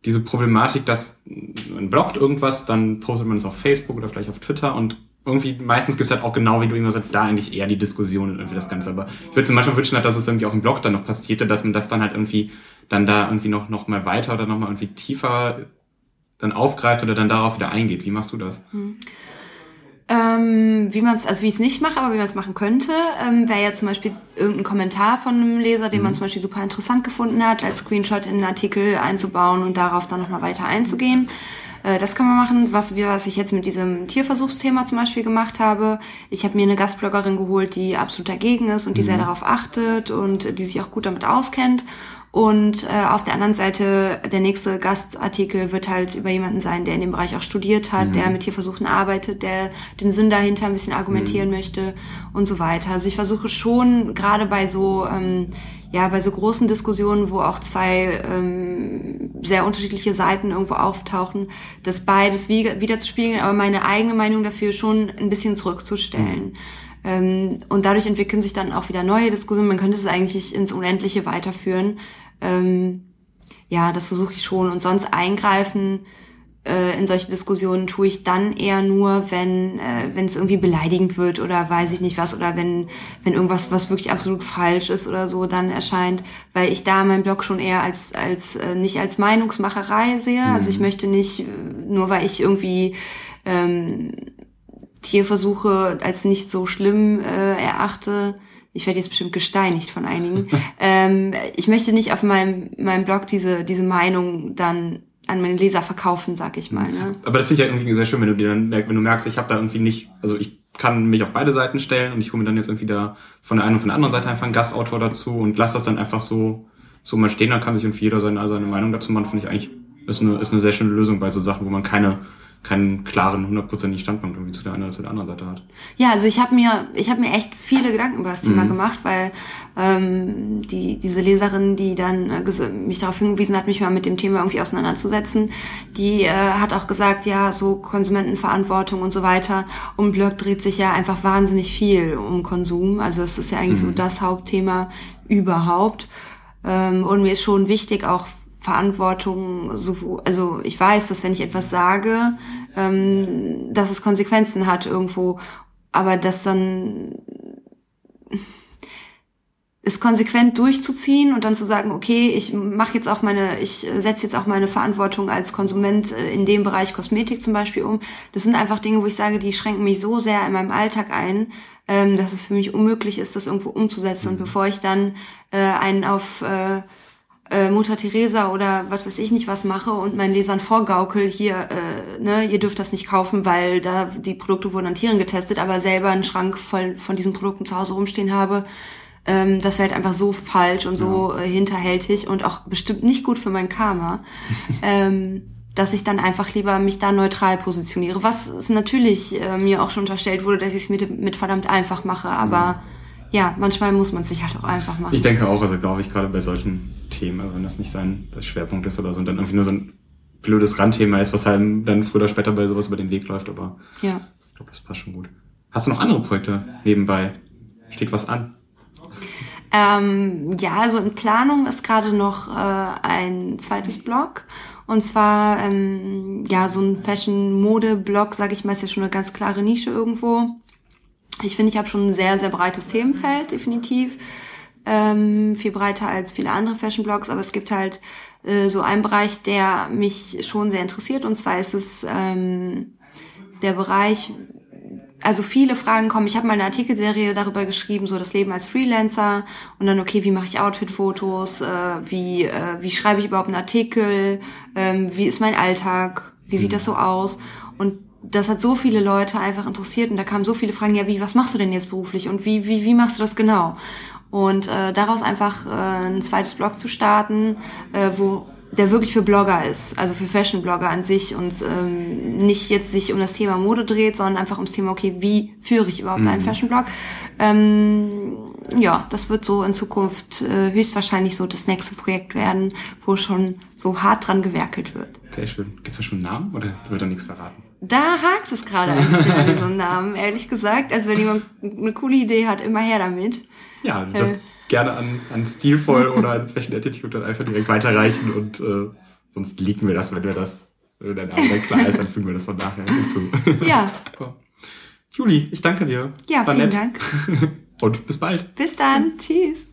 [SPEAKER 1] diese Problematik, dass man bloggt irgendwas, dann postet man es auf Facebook oder vielleicht auf Twitter und irgendwie meistens gibt's halt auch genau, wie du immer sagst, da eigentlich eher die Diskussion und irgendwie das Ganze. Aber ich würde mir manchmal wünschen, dass es irgendwie auch im Blog dann noch passierte, dass man das dann halt irgendwie dann da irgendwie noch, noch mal weiter oder noch mal irgendwie tiefer dann aufgreift oder dann darauf wieder eingeht. Wie machst du das? Hm.
[SPEAKER 2] Ähm, wie man es, also wie ich es nicht mache, aber wie man es machen könnte, ähm, wäre ja zum Beispiel irgendein Kommentar von einem Leser, den mhm. man zum Beispiel super interessant gefunden hat, als Screenshot in einen Artikel einzubauen und darauf dann nochmal weiter einzugehen. Äh, das kann man machen. Was, wir, was ich jetzt mit diesem Tierversuchsthema zum Beispiel gemacht habe, ich habe mir eine Gastbloggerin geholt, die absolut dagegen ist und die mhm. sehr darauf achtet und die sich auch gut damit auskennt. Und äh, auf der anderen Seite, der nächste Gastartikel wird halt über jemanden sein, der in dem Bereich auch studiert hat, mhm. der mit Tierversuchen arbeitet, der den Sinn dahinter ein bisschen argumentieren mhm. möchte und so weiter. Also ich versuche schon, gerade bei so, ähm, ja, bei so großen Diskussionen, wo auch zwei ähm, sehr unterschiedliche Seiten irgendwo auftauchen, das beides wieder zu spiegeln, aber meine eigene Meinung dafür schon ein bisschen zurückzustellen. Mhm. Ähm, und dadurch entwickeln sich dann auch wieder neue Diskussionen. Man könnte es eigentlich ins Unendliche weiterführen. Ähm, ja, das versuche ich schon. Und sonst eingreifen äh, in solche Diskussionen tue ich dann eher nur, wenn äh, wenn es irgendwie beleidigend wird oder weiß ich nicht was oder wenn wenn irgendwas was wirklich absolut falsch ist oder so dann erscheint, weil ich da meinen Blog schon eher als als äh, nicht als Meinungsmacherei sehe. Mhm. Also ich mhm. möchte nicht äh, nur weil ich irgendwie ähm, Tierversuche als nicht so schlimm äh, erachte, ich werde jetzt bestimmt gesteinigt von einigen. ähm, ich möchte nicht auf meinem, meinem Blog diese, diese Meinung dann an meine Leser verkaufen, sag ich mal. Ne?
[SPEAKER 1] Aber das finde ich ja irgendwie sehr schön, wenn du dir dann wenn du merkst, ich habe da irgendwie nicht, also ich kann mich auf beide Seiten stellen und ich hole mir dann jetzt irgendwie da von der einen und von der anderen Seite einfach einen Gastautor dazu und lass das dann einfach so so mal stehen, dann kann sich irgendwie jeder seine, seine Meinung dazu machen, finde ich eigentlich ist eine, ist eine sehr schöne Lösung bei so Sachen, wo man keine keinen klaren, hundertprozentigen Standpunkt irgendwie zu der einen oder zu der anderen Seite hat.
[SPEAKER 2] Ja, also ich habe mir, ich habe mir echt viele Gedanken über das Thema mhm. gemacht, weil ähm, die diese Leserin, die dann äh, mich darauf hingewiesen hat, mich mal mit dem Thema irgendwie auseinanderzusetzen, die äh, hat auch gesagt, ja, so Konsumentenverantwortung und so weiter. Um Blog dreht sich ja einfach wahnsinnig viel um Konsum. Also es ist ja eigentlich mhm. so das Hauptthema überhaupt. Ähm, und mir ist schon wichtig, auch Verantwortung, so, also ich weiß, dass wenn ich etwas sage, ähm, dass es Konsequenzen hat irgendwo, aber das dann ist konsequent durchzuziehen und dann zu sagen, okay, ich mache jetzt auch meine, ich setze jetzt auch meine Verantwortung als Konsument äh, in dem Bereich Kosmetik zum Beispiel um. Das sind einfach Dinge, wo ich sage, die schränken mich so sehr in meinem Alltag ein, ähm, dass es für mich unmöglich ist, das irgendwo umzusetzen. Und mhm. bevor ich dann äh, einen auf äh, Mutter Teresa oder was weiß ich nicht was mache und meinen Lesern vorgaukel, hier, äh, ne, ihr dürft das nicht kaufen, weil da die Produkte wurden an Tieren getestet, aber selber einen Schrank voll von diesen Produkten zu Hause rumstehen habe, ähm, das wäre halt einfach so falsch und so ja. äh, hinterhältig und auch bestimmt nicht gut für mein Karma. ähm, dass ich dann einfach lieber mich da neutral positioniere, was natürlich äh, mir auch schon unterstellt wurde, dass ich es mit, mit verdammt einfach mache, aber mhm ja, manchmal muss man es sich halt auch einfach machen.
[SPEAKER 1] Ich denke auch, also glaube ich, gerade bei solchen Themen, also wenn das nicht sein das Schwerpunkt ist oder so und dann irgendwie nur so ein blödes Randthema ist, was halt dann früher oder später bei sowas über den Weg läuft, aber ja. ich glaube, das passt schon gut. Hast du noch andere Projekte nebenbei? Steht was an?
[SPEAKER 2] Ähm, ja, also in Planung ist gerade noch äh, ein zweites Blog. Und zwar, ähm, ja, so ein Fashion-Mode-Blog, sage ich mal, ist ja schon eine ganz klare Nische irgendwo. Ich finde, ich habe schon ein sehr, sehr breites Themenfeld, definitiv. Ähm, viel breiter als viele andere Fashion-Blogs, aber es gibt halt äh, so einen Bereich, der mich schon sehr interessiert. Und zwar ist es ähm, der Bereich, also viele Fragen kommen. Ich habe mal eine Artikelserie darüber geschrieben, so das Leben als Freelancer und dann okay, wie mache ich Outfit-Fotos, äh, wie äh, wie schreibe ich überhaupt einen Artikel, ähm, wie ist mein Alltag, wie sieht das so aus und das hat so viele Leute einfach interessiert und da kamen so viele Fragen, ja, wie, was machst du denn jetzt beruflich und wie, wie, wie machst du das genau? Und äh, daraus einfach äh, ein zweites Blog zu starten, äh, wo der wirklich für Blogger ist, also für Fashion-Blogger an sich und ähm, nicht jetzt sich um das Thema Mode dreht, sondern einfach ums Thema, okay, wie führe ich überhaupt mhm. einen Fashion-Blog? Ähm, ja, das wird so in Zukunft äh, höchstwahrscheinlich so das nächste Projekt werden, wo schon so hart dran gewerkelt wird.
[SPEAKER 1] Sehr schön. Gibt es da schon einen Namen oder wird da nichts verraten?
[SPEAKER 2] Da hakt es gerade ein bisschen an diesem Namen, ehrlich gesagt. Also wenn jemand eine coole Idee hat, immer her damit.
[SPEAKER 1] Ja, äh, gerne an, an Stilvoll oder an Fashion Attitude dann einfach direkt weiterreichen und äh, sonst liegen wir das, wenn wir das, wenn der Name dann klar ist, dann fügen wir das dann nachher hinzu.
[SPEAKER 2] Ja.
[SPEAKER 1] Juli, ich danke dir.
[SPEAKER 2] Ja, War vielen nett. Dank.
[SPEAKER 1] Und bis bald.
[SPEAKER 2] Bis dann. Tschüss.